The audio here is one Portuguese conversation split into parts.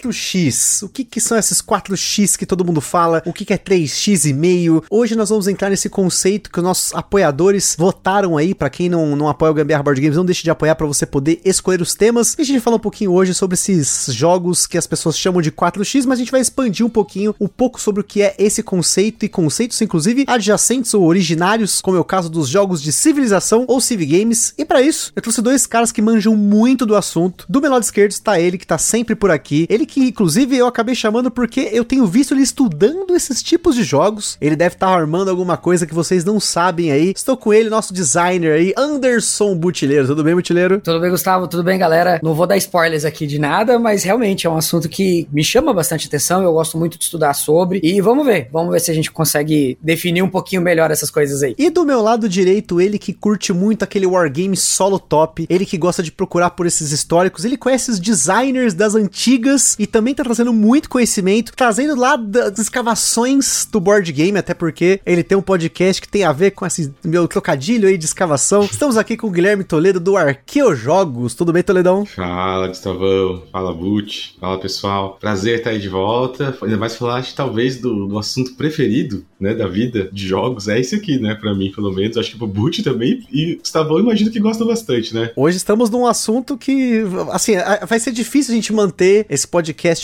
Quatro x O que, que são esses 4X que todo mundo fala? O que, que é 3X e meio? Hoje nós vamos entrar nesse conceito que os nossos apoiadores votaram aí. Para quem não, não apoia o Gambiarra Board Games, não deixe de apoiar para você poder escolher os temas. E a gente fala um pouquinho hoje sobre esses jogos que as pessoas chamam de 4X, mas a gente vai expandir um pouquinho um pouco sobre o que é esse conceito e conceitos, inclusive adjacentes ou originários, como é o caso dos jogos de civilização ou civ games. E para isso, eu trouxe dois caras que manjam muito do assunto. Do meu lado esquerdo está ele que tá sempre por aqui. Ele que inclusive eu acabei chamando porque eu tenho visto ele estudando esses tipos de jogos. Ele deve estar tá armando alguma coisa que vocês não sabem aí. Estou com ele, nosso designer aí, Anderson Butileiro. Tudo bem, Butileiro? Tudo bem, Gustavo? Tudo bem, galera? Não vou dar spoilers aqui de nada, mas realmente é um assunto que me chama bastante atenção. Eu gosto muito de estudar sobre. E vamos ver, vamos ver se a gente consegue definir um pouquinho melhor essas coisas aí. E do meu lado direito, ele que curte muito aquele wargame solo top, ele que gosta de procurar por esses históricos, ele conhece os designers das antigas e também tá trazendo muito conhecimento, trazendo lá das escavações do board game, até porque ele tem um podcast que tem a ver com esse meu trocadilho aí de escavação. Estamos aqui com o Guilherme Toledo do Arqueojogos. Tudo bem, Toledão? Fala, Gustavão. Fala, Butch. Fala, pessoal. Prazer estar aí de volta. Ainda mais falar, de, talvez, do, do assunto preferido, né, da vida de jogos. É esse aqui, né, pra mim, pelo menos. Acho que pro Butch também. E Gustavão, imagino que gosta bastante, né? Hoje estamos num assunto que, assim, vai ser difícil a gente manter esse podcast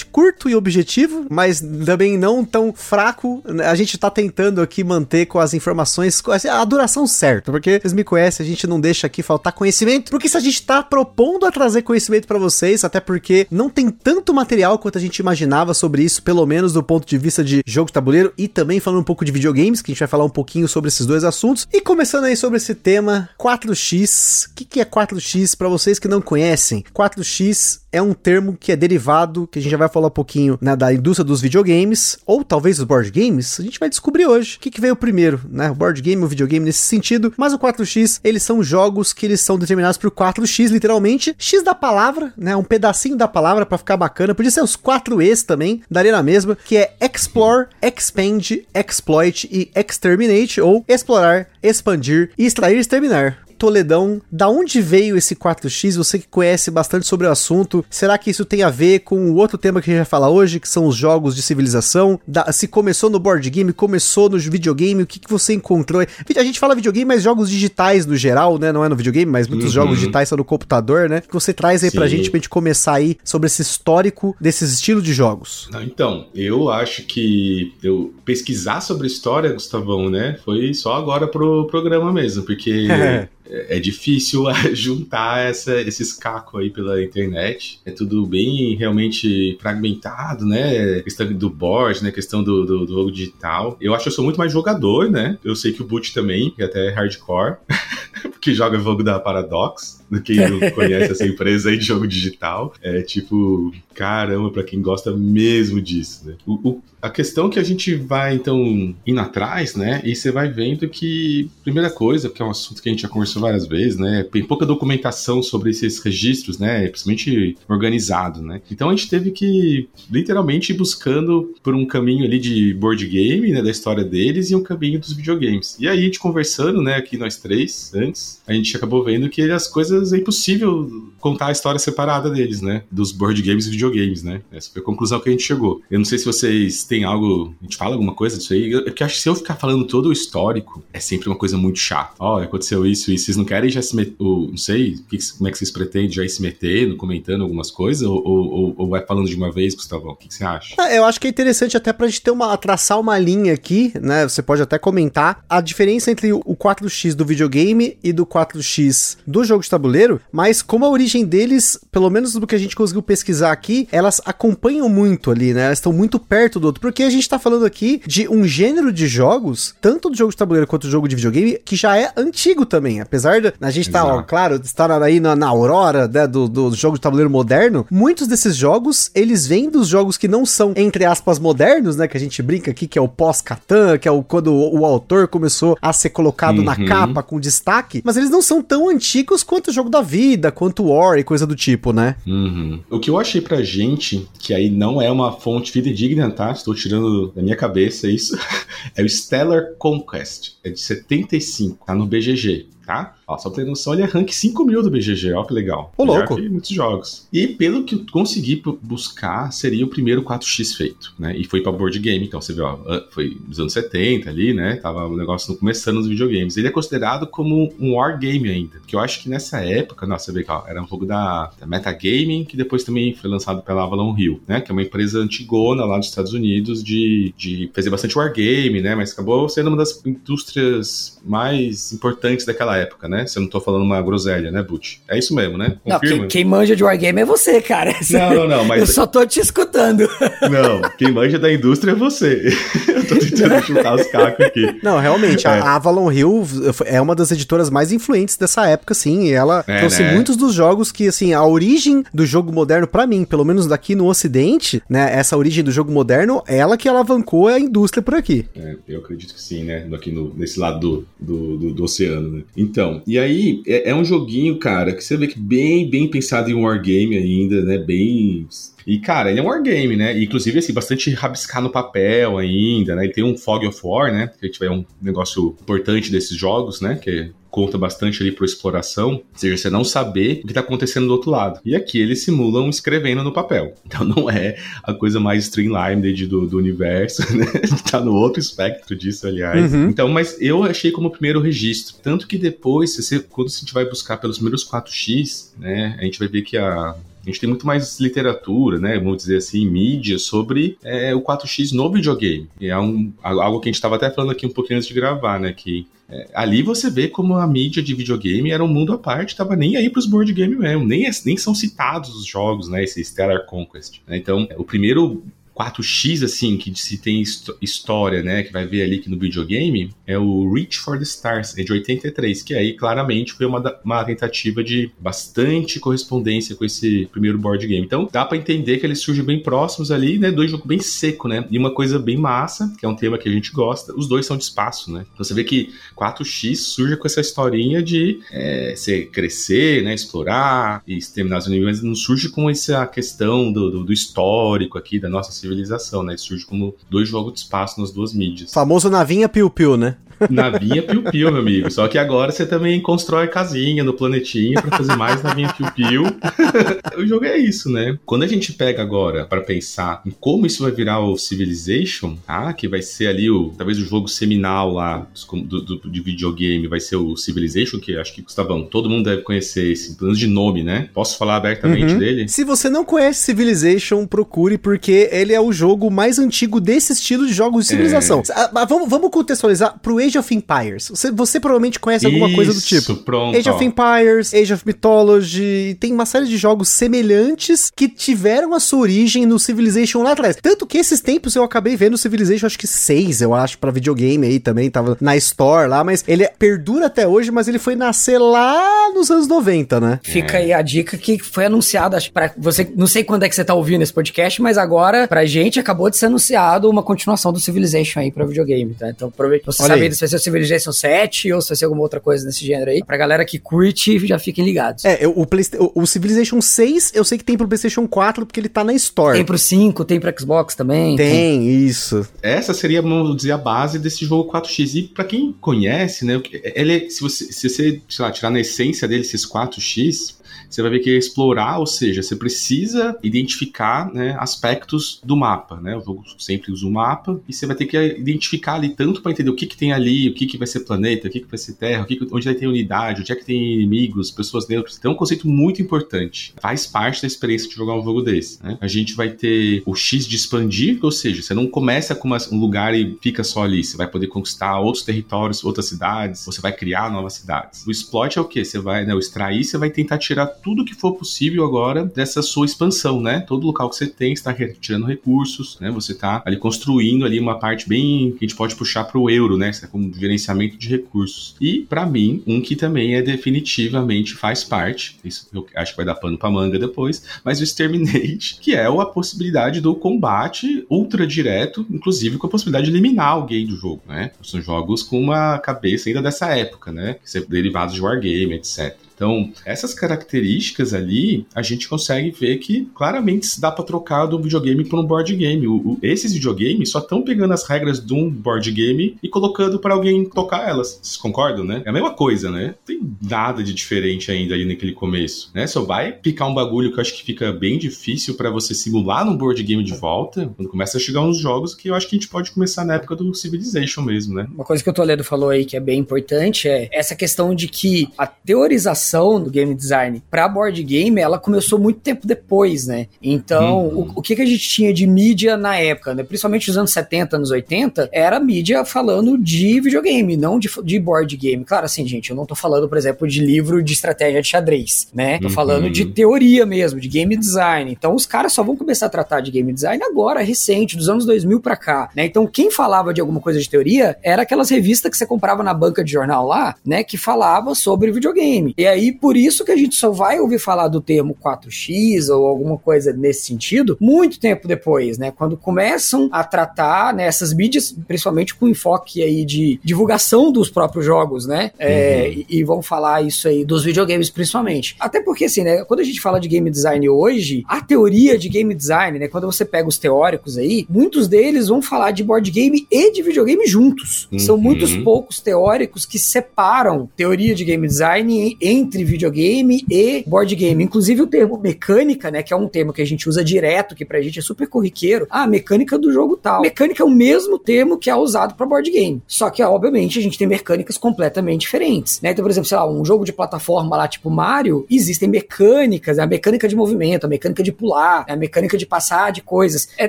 curto e objetivo, mas também não tão fraco. A gente tá tentando aqui manter com as informações a duração certa, porque vocês me conhecem, a gente não deixa aqui faltar conhecimento, porque se a gente tá propondo a trazer conhecimento para vocês, até porque não tem tanto material quanto a gente imaginava sobre isso, pelo menos do ponto de vista de jogo de tabuleiro e também falando um pouco de videogames, que a gente vai falar um pouquinho sobre esses dois assuntos. E começando aí sobre esse tema, 4x. O que, que é 4x para vocês que não conhecem? 4x é um termo que é derivado, que a gente já vai falar um pouquinho né, da indústria dos videogames, ou talvez dos board games, a gente vai descobrir hoje o que, que veio primeiro, né? O board game ou videogame nesse sentido, mas o 4x, eles são jogos que eles são determinados por 4x, literalmente, x da palavra, né? Um pedacinho da palavra para ficar bacana, podia ser os 4es também, daria na mesma, que é explore, expand, exploit e exterminate, ou explorar, expandir, extrair e exterminar. Toledão, da onde veio esse 4X? Você que conhece bastante sobre o assunto, será que isso tem a ver com o outro tema que a gente vai falar hoje, que são os jogos de civilização? Da, se começou no board game, começou no videogame, o que, que você encontrou? A gente fala videogame, mas jogos digitais no geral, né? Não é no videogame, mas muitos uhum. jogos digitais são no computador, né? O que você traz aí Sim. pra gente pra gente começar aí sobre esse histórico desses estilos de jogos? Então, eu acho que eu pesquisar sobre história, Gustavão, né? Foi só agora pro programa mesmo, porque é, é difícil juntar essa, esses cacos aí pela internet. É tudo bem realmente fragmentado, né? Questão do board, né? Questão do, do, do jogo digital. Eu acho que eu sou muito mais jogador, né? Eu sei que o Boot também, que até é hardcore, porque joga jogo da Paradox quem não conhece essa empresa aí de jogo digital. É tipo, caramba, para quem gosta mesmo disso, né? O, o, a questão que a gente vai, então, indo atrás, né? E você vai vendo que, primeira coisa, que é um assunto que a gente já conversou várias vezes, né? Tem pouca documentação sobre esses registros, né? Principalmente organizado, né? Então a gente teve que, literalmente, ir buscando por um caminho ali de board game, né? Da história deles e um caminho dos videogames. E aí, a gente conversando, né? Aqui nós três, antes, a gente acabou vendo que as coisas é impossível contar a história separada deles, né? Dos board games e videogames, né? Essa foi a conclusão que a gente chegou. Eu não sei se vocês têm algo. A gente fala alguma coisa disso aí. É que eu acho que se eu ficar falando todo o histórico, é sempre uma coisa muito chata. Ó, oh, aconteceu isso e vocês não querem já se meter. Não sei como é que vocês pretendem já ir se metendo, comentando algumas coisas, ou, ou, ou vai falando de uma vez, Gustavão? O que, que você acha? É, eu acho que é interessante até pra gente ter uma. traçar uma linha aqui, né? Você pode até comentar a diferença entre o 4x do videogame e do 4x do jogo de tabuleiro, mas como a origem deles, pelo menos do que a gente conseguiu pesquisar aqui, elas acompanham muito ali, né? Elas estão muito perto do outro, porque a gente tá falando aqui de um gênero de jogos, tanto do jogo de tabuleiro quanto do jogo de videogame, que já é antigo também. Apesar de a gente tá, ó, claro, estar aí na, na aurora né, do, do jogo de tabuleiro moderno, muitos desses jogos, eles vêm dos jogos que não são, entre aspas, modernos, né? Que a gente brinca aqui, que é o pós-Catan, que é o quando o, o, autor começou a ser colocado uhum. na capa com destaque, mas eles não são tão antigos quanto jogo da vida, quanto War e coisa do tipo, né? Uhum. O que eu achei pra gente, que aí não é uma fonte fidedigna, tá? Estou tirando da minha cabeça isso, é o Stellar Conquest. É de 75, tá no BGG tá? Ó, só pra ter noção, ele é rank 5 mil do BGG, ó que legal. Ô, louco. Muitos jogos. E pelo que eu consegui buscar, seria o primeiro 4x feito, né? E foi pra board game, então você vê, ó, foi nos anos 70 ali, né? Tava o negócio começando nos videogames. Ele é considerado como um wargame ainda, que eu acho que nessa época, nossa, você vê que ó, era um jogo da, da Metagaming, que depois também foi lançado pela Avalon Hill, né? Que é uma empresa antigona lá dos Estados Unidos de, de fazer bastante wargame, né? Mas acabou sendo uma das indústrias mais importantes daquela época, né? Se eu não tô falando uma groselha, né, Butch? É isso mesmo, né? Confirma. Não, quem, quem, manja de Wargame é você, cara. Não, não, não, mas... Eu só tô te escutando. Não, quem manja da indústria é você. eu tô tentando chutar os cacos aqui. Não, realmente, é. a Avalon Hill é uma das editoras mais influentes dessa época, sim, e ela é, trouxe né? muitos dos jogos que, assim, a origem do jogo moderno, para mim, pelo menos daqui no ocidente, né, essa origem do jogo moderno, ela que alavancou a indústria por aqui. É, eu acredito que sim, né, aqui no, nesse lado do, do, do, do oceano, né. Então, e aí é, é, um joguinho, cara, que você vê que bem, bem pensado em wargame ainda, né? Bem. E, cara, ele é um wargame, né? inclusive, assim, bastante rabiscar no papel ainda, né? Ele tem um Fog of War, né? Que a gente vai um negócio importante desses jogos, né? Que é conta bastante ali para exploração, ou seja, você não saber o que está acontecendo do outro lado. E aqui eles simulam escrevendo no papel. Então não é a coisa mais streamlined do, do universo, né? tá no outro espectro disso, aliás. Uhum. Então, mas eu achei como primeiro registro. Tanto que depois, você, quando a gente vai buscar pelos primeiros 4x, né, a gente vai ver que a a gente tem muito mais literatura, né? Vamos dizer assim, mídia sobre é, o 4x no videogame. E é um, algo que a gente estava até falando aqui um pouquinho antes de gravar, né? Que é, ali você vê como a mídia de videogame era um mundo à parte, tava nem aí pros board game mesmo, nem, nem são citados os jogos, né, esse Stellar Conquest. Né? Então, o primeiro 4X, assim, que se tem história, né, que vai ver ali que no videogame, é o Reach for the Stars, é de 83, que aí claramente foi uma, uma tentativa de bastante correspondência com esse primeiro board game. Então, dá para entender que eles surgem bem próximos ali, né, dois jogos bem seco, né, e uma coisa bem massa, que é um tema que a gente gosta, os dois são de espaço, né. Então você vê que 4X surge com essa historinha de é, você crescer, né, explorar e exterminar os inimigos, mas não surge com essa questão do, do, do histórico aqui da nossa civilização, né? Surge como dois jogos de espaço nas duas mídias. Famoso navinha piu-piu, né? Navinha piu-piu, meu amigo. Só que agora você também constrói casinha no planetinha para fazer mais navinha piu-piu. o jogo é isso, né? Quando a gente pega agora para pensar em como isso vai virar o Civilization, tá? Que vai ser ali o talvez o jogo seminal lá do, do, de videogame, vai ser o Civilization, que acho que Gustavão, todo mundo deve conhecer esse, pelo menos de nome, né? Posso falar abertamente uhum. dele? Se você não conhece Civilization, procure porque ele é o jogo mais antigo desse estilo de jogos de civilização. É. Ah, vamos, vamos contextualizar pro Age of Empires. Você, você provavelmente conhece alguma Isso, coisa do tipo. Pronto, Age of Empires, Age of Mythology, tem uma série de jogos semelhantes que tiveram a sua origem no Civilization lá atrás. Tanto que esses tempos eu acabei vendo o Civilization, acho que 6, eu acho, para videogame aí também, tava na Store lá, mas ele perdura até hoje, mas ele foi nascer lá nos anos 90, né? Fica é. aí a dica que foi anunciada, acho para você, não sei quando é que você tá ouvindo esse podcast, mas agora pra gente acabou de ser anunciado uma continuação do Civilization aí para videogame, tá? Então, aproveita você saber se vai ser o Civilization 7 ou se vai ser alguma outra coisa nesse gênero aí. Pra galera que curte, já fiquem ligados. É, o, o, o Civilization 6 eu sei que tem pro PlayStation 4 porque ele tá na Store. Tem pro 5, tem pro Xbox também. Tem, tem. isso. Essa seria, vamos dizer, a base desse jogo 4X. E pra quem conhece, né, ele, se você, se você sei lá, tirar na essência dele esses 4X, você vai ver que é explorar, ou seja, você precisa identificar né, aspectos do mapa, né? O jogo sempre usa o mapa e você vai ter que identificar ali tanto para entender o que, que tem ali, o que, que vai ser planeta, o que, que vai ser terra, o que, que onde vai ter unidade, onde é que tem inimigos, pessoas neutras. Então é um conceito muito importante. Faz parte da experiência de jogar um jogo desse. Né? A gente vai ter o X de expandir, ou seja, você não começa com uma, um lugar e fica só ali. Você vai poder conquistar outros territórios, outras cidades, você vai criar novas cidades. O exploit é o que? Você vai, né, extrair, você vai tentar tirar tudo que for possível agora dessa sua expansão, né? Todo local que você tem está retirando recursos, né? Você está ali construindo ali uma parte bem que a gente pode puxar para o euro, né? É como gerenciamento de recursos. E para mim, um que também é definitivamente faz parte, isso eu acho que vai dar pano para manga depois, mas o Exterminate, que é a possibilidade do combate ultra direto, inclusive com a possibilidade de eliminar alguém do jogo, né? São jogos com uma cabeça ainda dessa época, né? Derivados de wargame, etc. Então, essas características ali, a gente consegue ver que claramente dá para trocar do videogame para um board game. O, o, esses videogames só estão pegando as regras de um board game e colocando para alguém tocar elas. Vocês concordam, né? É a mesma coisa, né? Não tem nada de diferente ainda ali naquele começo, né? Só vai picar um bagulho que eu acho que fica bem difícil para você simular no board game de volta, quando começa a chegar uns jogos que eu acho que a gente pode começar na época do Civilization mesmo, né? Uma coisa que o Toledo falou aí que é bem importante é essa questão de que a teorização do game design para board game, ela começou muito tempo depois, né? Então, uhum. o, o, que, que a gente tinha de mídia na época, né? Principalmente nos anos 70, anos 80, era mídia falando de videogame, não de, de board game. Claro, assim, gente, eu não tô falando, por exemplo, de livro de estratégia de xadrez, né? Tô uhum. falando de teoria mesmo, de game design. Então, os caras só vão começar a tratar de game design agora, recente, dos anos 2000 para cá, né? Então, quem falava de alguma coisa de teoria era aquelas revistas que você comprava na banca de jornal lá, né? Que falava sobre videogame. E aí, por isso que a gente só vai ouvir falar do termo 4X ou alguma coisa nesse sentido muito tempo depois, né? Quando começam a tratar nessas né, mídias, principalmente com enfoque aí de divulgação dos próprios jogos, né? É, uhum. e, e, vão falar isso aí dos videogames principalmente. Até porque, assim, né? Quando a gente fala de game design hoje, a teoria de game design, né? Quando você pega os teóricos aí, muitos deles vão falar de board game e de videogame juntos. Uhum. São muitos poucos teóricos que separam teoria de game design entre videogame e board game. Inclusive o termo mecânica, né, que é um termo que a gente usa direto, que pra gente é super corriqueiro. Ah, mecânica do jogo tal. Mecânica é o mesmo termo que é usado para board game. Só que, obviamente, a gente tem mecânicas completamente diferentes, né? Então, por exemplo, sei lá, um jogo de plataforma lá, tipo Mario, existem mecânicas, a mecânica de movimento, a mecânica de pular, a mecânica de passar de coisas. É,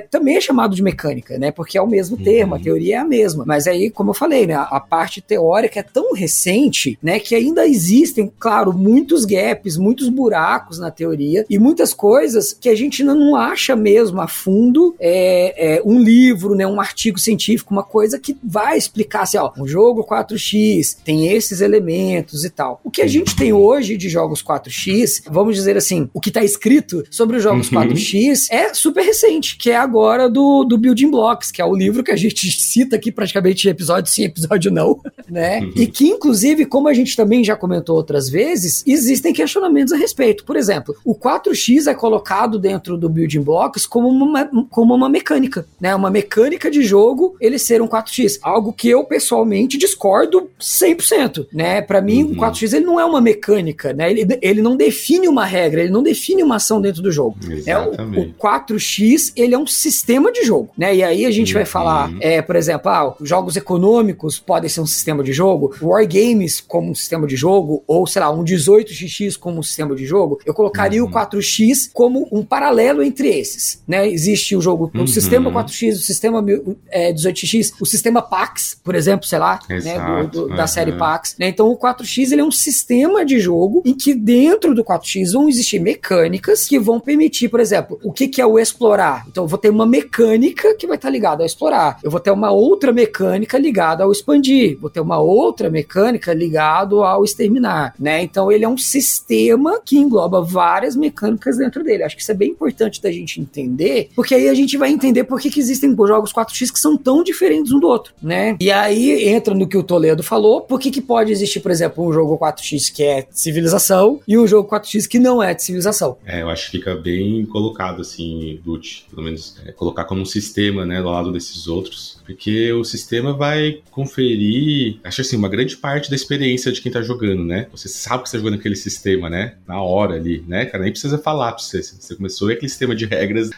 também é chamado de mecânica, né? Porque é o mesmo uhum. termo, a teoria é a mesma. Mas aí, como eu falei, né, a parte teórica é tão recente, né, que ainda existem, claro, muitos gaps, muitos buracos na teoria e muitas coisas que a gente não acha mesmo a fundo é, é, um livro, né, um artigo científico, uma coisa que vai explicar assim, ó, um jogo 4x tem esses elementos e tal. O que a gente tem hoje de jogos 4x, vamos dizer assim, o que está escrito sobre os jogos uhum. 4x é super recente, que é agora do, do Building Blocks, que é o livro que a gente cita aqui praticamente episódio sim, episódio não, né? Uhum. E que, inclusive, como a gente também já comentou outras vezes, existem questionamentos a respeito. Por exemplo, o 4x é colocado dentro do Building Blocks como uma, como uma mecânica, né? Uma mecânica de jogo ele ser um 4x. Algo que eu pessoalmente discordo 100%, né? Para mim, uhum. o 4x ele não é uma mecânica, né? Ele, ele não define uma regra, ele não define uma ação dentro do jogo. Exatamente. É, o, o 4x ele é um sistema de jogo, né? E aí a gente uhum. vai falar, é, por exemplo, ah, jogos econômicos podem ser um sistema de jogo, wargames como um sistema de jogo, ou sei lá, um 18xx como sistema de jogo, eu colocaria uhum. o 4x como um paralelo entre esses, né? Existe o jogo, o uhum. sistema 4x, o sistema é, 18x, o sistema PAX, por exemplo, sei lá, né, do, do, da série PAX, né? Então o 4x ele é um sistema de jogo em que dentro do 4x vão existir mecânicas que vão permitir, por exemplo, o que, que é o explorar. Então eu vou ter uma mecânica que vai estar ligada ao explorar. Eu vou ter uma outra mecânica ligada ao expandir. Vou ter uma outra mecânica ligada ao exterminar, né? Então ele é um sistema que engloba várias mecânicas dentro dele. Acho que isso é bem importante da gente entender, porque aí a gente vai entender por que, que existem jogos 4x que são tão diferentes um do outro, né? E aí entra no que o Toledo falou, por que, que pode existir, por exemplo, um jogo 4x que é civilização e um jogo 4x que não é de civilização? É, eu acho que fica bem colocado assim, Dutch, pelo menos é, colocar como um sistema, né, do lado desses outros, porque o sistema vai conferir, acho assim, uma grande parte da experiência de quem tá jogando, né? Você sabe que você tá jogando aquele sistema, né? Na hora ali, né? Cara, nem precisa falar pra você. Você começou aquele sistema de regras,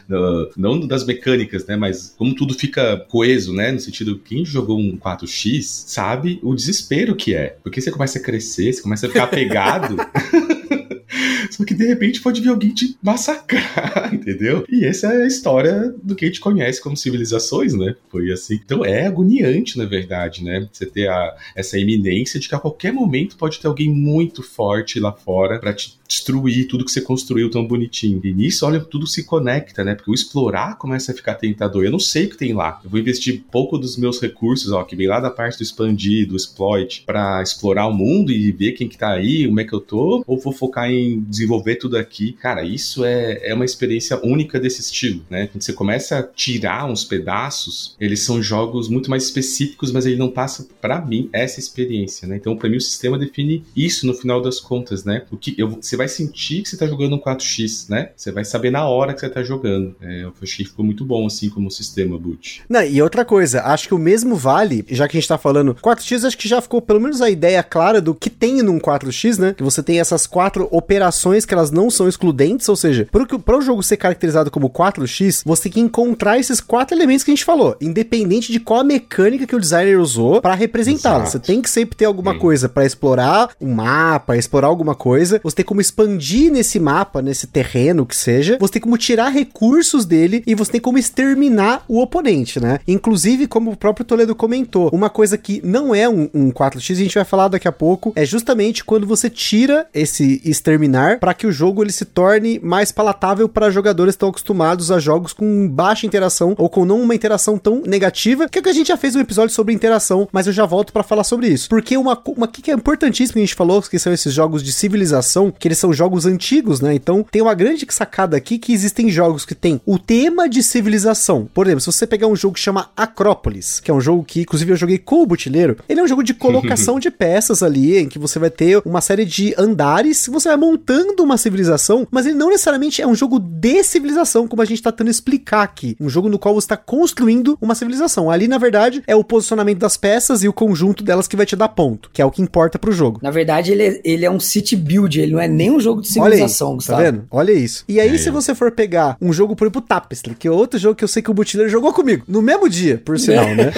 não das mecânicas, né? Mas como tudo fica coeso, né? No sentido, quem jogou um 4x sabe o desespero que é. Porque você começa a crescer, você começa a ficar apegado. Só que de repente pode vir alguém te massacrar, entendeu? E essa é a história do que a gente conhece como civilizações, né? Foi assim. Então é agoniante, na verdade, né? Você ter a, essa iminência de que a qualquer momento pode ter alguém muito forte lá fora para te destruir tudo que você construiu tão bonitinho. E nisso, olha, tudo se conecta, né? Porque o explorar começa a ficar tentador. Eu não sei o que tem lá. Eu vou investir pouco dos meus recursos, ó, que vem lá da parte do expandir, do exploit, para explorar o mundo e ver quem que tá aí, como é que eu tô, ou vou focar em desenvolver tudo aqui. Cara, isso é, é uma experiência única desse estilo, né? Quando você começa a tirar uns pedaços, eles são jogos muito mais específicos, mas ele não passa para mim essa experiência, né? Então, para mim o sistema define isso no final das contas, né? O que eu, você vai sentir que você tá jogando um 4x, né? Você vai saber na hora que você tá jogando. É, eu achei que ficou muito bom assim como sistema boot. Não, e outra coisa, acho que o mesmo vale, já que a gente tá falando 4x, acho que já ficou pelo menos a ideia clara do que tem num 4x, né? Que você tem essas quatro operações que elas não são excludentes, ou seja, para o jogo ser caracterizado como 4x, você tem que encontrar esses quatro elementos que a gente falou, independente de qual a mecânica que o designer usou para representá-lo. Você tem que sempre ter alguma coisa para explorar um mapa, explorar alguma coisa, você tem como expandir nesse mapa, nesse terreno que seja, você tem como tirar recursos dele e você tem como exterminar o oponente, né? Inclusive, como o próprio Toledo comentou, uma coisa que não é um, um 4x, a gente vai falar daqui a pouco, é justamente quando você tira esse exterminar para que o jogo ele se torne mais palatável para jogadores que estão acostumados a jogos com baixa interação ou com não uma interação tão negativa, que é o que a gente já fez um episódio sobre interação, mas eu já volto para falar sobre isso. Porque uma, uma que é importantíssimo que a gente falou, que são esses jogos de civilização, que eles são jogos antigos, né? Então tem uma grande sacada aqui que existem jogos que tem o tema de civilização. Por exemplo, se você pegar um jogo que chama Acrópolis, que é um jogo que, inclusive, eu joguei com o Butileiro, ele é um jogo de colocação de peças ali, em que você vai ter uma série de andares, você vai montando uma civilização, mas ele não necessariamente é um jogo de civilização, como a gente tá tentando explicar aqui. Um jogo no qual você está construindo uma civilização. Ali, na verdade, é o posicionamento das peças e o conjunto delas que vai te dar ponto, que é o que importa pro jogo. Na verdade, ele é, ele é um city build, ele não é nem um jogo de civilização, Olha aí, Tá vendo? Olha isso. E aí, é. se você for pegar um jogo, por exemplo, Tapestry, que é outro jogo que eu sei que o Butileiro jogou comigo, no mesmo dia, por sinal, né?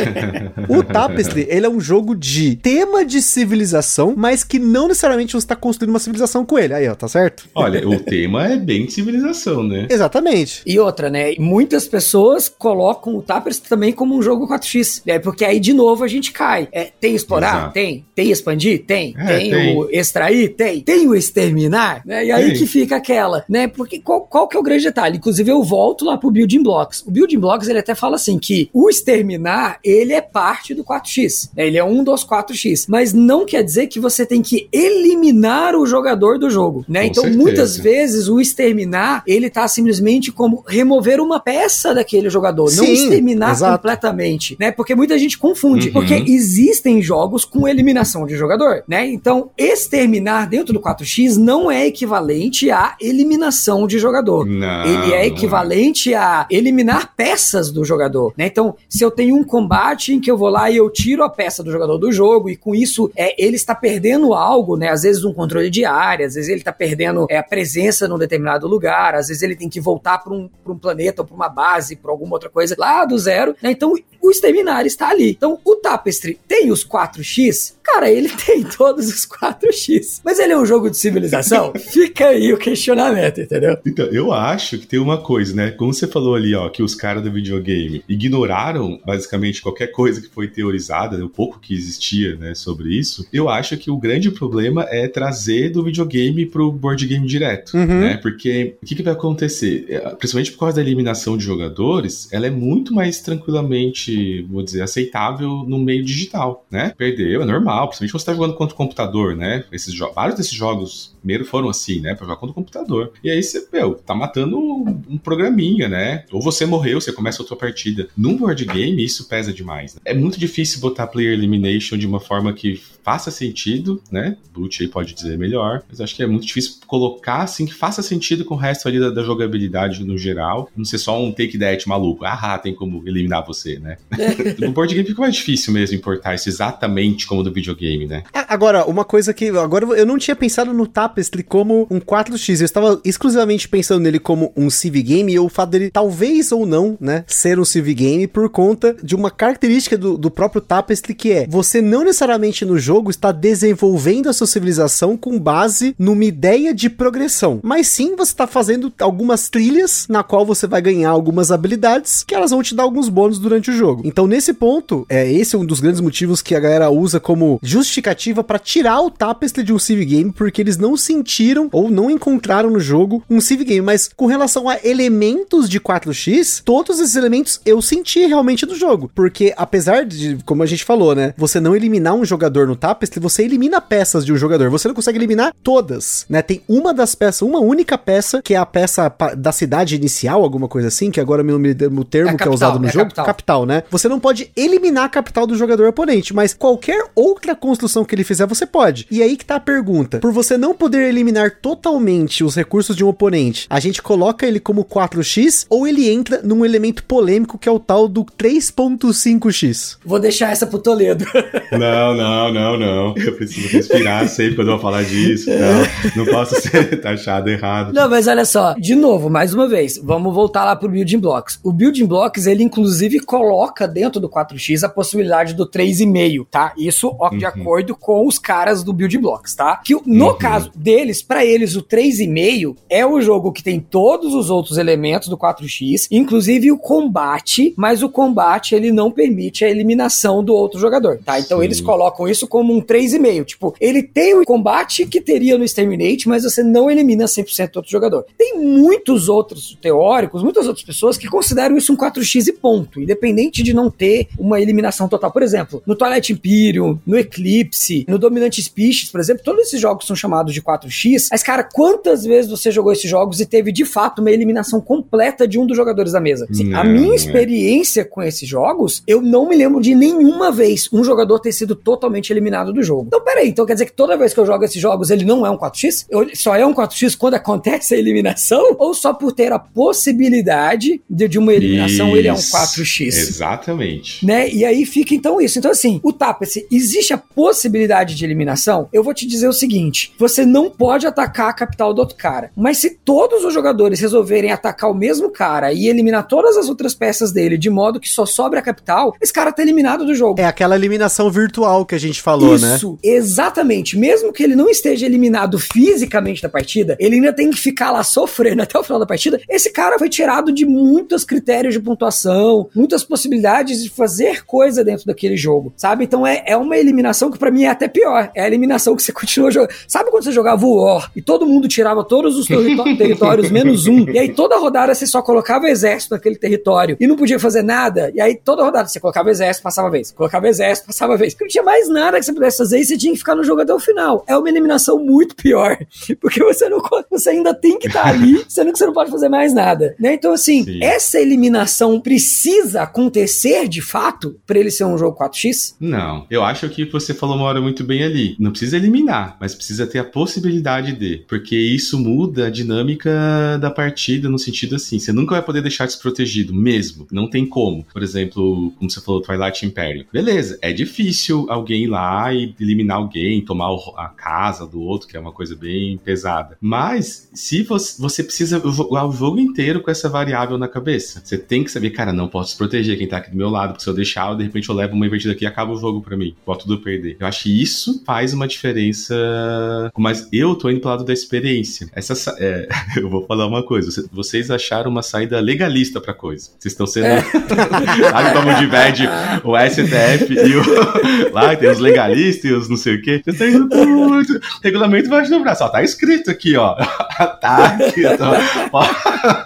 o Tapestry, ele é um jogo de tema de civilização, mas que não necessariamente você está construindo uma civilização com ele. Aí, ó, tá certo? Olha, o tema é bem civilização, né? Exatamente. E outra, né? Muitas pessoas colocam o Tapestry também como um jogo 4x, né? Porque aí, de novo, a gente cai. É, tem explorar? Exato. Tem. Tem expandir? Tem. É, tem, tem, o extrair? Tem. Tem o exterminar? Né? E aí tem. que fica aquela, né? Porque qual, qual que é o grande detalhe? Inclusive, eu volto lá pro Building Blocks. O Building Blocks, ele até fala assim, que o exterminar, ele é parte do 4x. Né? Ele é um dos 4x. Mas não quer dizer que você tem que eliminar o jogador do jogo, né? Com então, certeza. muitas vezes, o exterminar, ele tá simplesmente como remover uma peça daquele jogador, Sim, não exterminar exato. completamente, né? Porque muita gente confunde, uhum. porque existem jogos com eliminação de jogador, né? Então, exterminar dentro do 4x não é equivalente à eliminação de jogador. Não, Ele é equivalente a eliminar peças do jogador, né? Então, se eu tenho um combate em que eu vou lá e eu tiro a peça do jogador do jogo e com isso é, ele está perdendo algo, né? Às vezes um controle de área, às vezes ele está perdendo é, a presença num determinado lugar, às vezes ele tem que voltar para um, um planeta ou para uma base, para alguma outra coisa lá do zero, né? Então, o exterminar está ali. Então, o Tapestry tem os 4x? Cara, ele tem todos os 4x. Mas ele é um jogo de civilização? Fica aí o questionamento, entendeu? Então, eu acho que tem uma coisa, né? Como você falou ali, ó, que os caras do videogame ignoraram basicamente qualquer coisa que foi teorizada, né, o pouco que existia, né, sobre isso. Eu acho que o grande problema é trazer do videogame pro board game direto, uhum. né? Porque o que, que vai acontecer? É, principalmente por causa da eliminação de jogadores, ela é muito mais tranquilamente, vou dizer, aceitável no meio digital, né? Perdeu, é normal, principalmente quando você tá jogando contra o computador, né? Esses vários desses jogos primeiro foram assim, né? Pra jogar contra o computador. E aí você, meu, tá matando um programinha, né? Ou você morreu, você começa outra partida. Num board game, isso pesa demais. Né? É muito difícil botar player elimination de uma forma que faça sentido, né? Boot aí pode dizer melhor, mas acho que é muito difícil colocar assim que faça sentido com o resto ali da, da jogabilidade no geral. Não ser só um take that maluco. Ah, tem como eliminar você, né? no board game fica mais difícil mesmo importar isso exatamente como do videogame, né? É, agora, uma coisa que agora eu não tinha pensado no Tapestry como um 4x, eu estava exclusivamente pensando nele como um CV game e o fato dele talvez ou não, né, ser um CV game por conta de uma característica do, do próprio Tapestry que é você não necessariamente no jogo jogo está desenvolvendo a sua civilização com base numa ideia de progressão. Mas sim, você está fazendo algumas trilhas na qual você vai ganhar algumas habilidades que elas vão te dar alguns bônus durante o jogo. Então, nesse ponto, é esse é um dos grandes motivos que a galera usa como justificativa para tirar o Tapestry de um Civ Game, porque eles não sentiram ou não encontraram no jogo um Civ Game. Mas com relação a elementos de 4x, todos esses elementos eu senti realmente no jogo. Porque apesar de, como a gente falou, né, você não eliminar um jogador no Tapestry, você elimina peças de um jogador. Você não consegue eliminar todas, né? Tem uma das peças, uma única peça, que é a peça da cidade inicial, alguma coisa assim, que agora me lembro o termo é capital, que é usado no é jogo. Capital. capital, né? Você não pode eliminar a capital do jogador oponente, mas qualquer outra construção que ele fizer, você pode. E aí que tá a pergunta. Por você não poder eliminar totalmente os recursos de um oponente, a gente coloca ele como 4x ou ele entra num elemento polêmico que é o tal do 3.5x? Vou deixar essa pro Toledo. Não, não, não, não. Eu preciso respirar sempre quando eu vou falar disso. Não, não posso ser taxado errado. Não, mas olha só, de novo, mais uma vez, vamos voltar lá pro Building Blocks. O Building Blocks, ele inclusive coloca dentro do 4x a possibilidade do 3,5, tá? Isso ó, de uhum. acordo com os caras do Building Blocks, tá? Que no uhum. caso deles, para eles, o 3,5 é o jogo que tem todos os outros elementos do 4x, inclusive o combate, mas o combate ele não permite a eliminação do outro jogador, tá? Então Sim. eles colocam isso como um 3,5. Tipo, ele tem o combate que teria no Exterminate, mas você não elimina 100% do outro jogador. Tem muitos outros teóricos, muitas outras pessoas que consideram isso um 4x e ponto, independente de não ter uma eliminação total. Por exemplo, no Twilight Imperium, no Eclipse, no Dominant Species, por exemplo, todos esses jogos são chamados de 4x. Mas, cara, quantas vezes você jogou esses jogos e teve de fato uma eliminação completa de um dos jogadores da mesa? Assim, a minha experiência com esses jogos, eu não me lembro de nenhuma vez um jogador ter sido totalmente eliminado do jogo. Então, peraí, então quer dizer que toda vez que eu jogo esses jogos ele não é um 4x? Eu, só é um 4x quando acontece a eliminação? Ou só por ter a possibilidade de, de uma eliminação isso, ele é um 4x? Exatamente. Né? E aí fica então isso. Então, assim, o Tapestry, existe a possibilidade de eliminação? Eu vou te dizer o seguinte: você não pode atacar a capital do outro cara. Mas se todos os jogadores resolverem atacar o mesmo cara e eliminar todas as outras peças dele de modo que só sobra a capital, esse cara tá eliminado do jogo. É aquela eliminação virtual que a gente falou, Isso, né? Isso, exatamente. Mesmo que ele não esteja eliminado fisicamente da partida, ele ainda tem que ficar lá sofrendo até o final da partida. Esse cara foi tirado de muitos critérios de pontuação, muitas possibilidades de fazer coisa dentro daquele jogo, sabe? Então é, é uma eliminação que para mim é até pior. É a eliminação que você continua jogando. Sabe quando você jogava War e todo mundo tirava todos os territórios menos um, e aí toda rodada você só colocava exército naquele território e não podia fazer nada, e aí toda rodada você colocava exército, passava vez, colocava exército, passava vez. Não tinha mais nada que você pudesse fazer e você tinha que ficar no jogo até o final. É uma eliminação muito pior, porque você não você ainda tem que estar tá ali, sendo que você não pode fazer mais nada, né? Então assim, Sim. essa eliminação precisa acontecer de fato para ele ser um jogo 4x? Não, eu acho que você falou uma hora muito bem ali. Não precisa eliminar, mas precisa ter a possibilidade de, porque isso muda a dinâmica da partida no sentido assim, você nunca vai poder deixar desprotegido, mesmo, não tem como. Por exemplo, como você falou, Twilight Imperium. Beleza, é difícil alguém ir lá e eliminar alguém, tomar a casa do outro, que é uma coisa bem pesada. Mas, se você, você precisa jogar o jogo inteiro com essa variável na cabeça, você tem que saber, cara, não posso proteger quem tá aqui do meu lado, porque se eu deixar, de repente eu levo uma invertida aqui e acaba o jogo para mim. Pode tudo perder. Eu acho que isso faz uma diferença. Mas eu tô indo pro lado da experiência. Essa, é, eu vou falar uma coisa. Vocês acharam uma saída legalista pra coisa. Vocês estão sendo. É. Sabe como divide o STF e o. Lá tem os legalistas e os não sei o quê. Vocês estão indo regulamento embaixo do braço. Ó, tá escrito aqui, ó. tá aqui.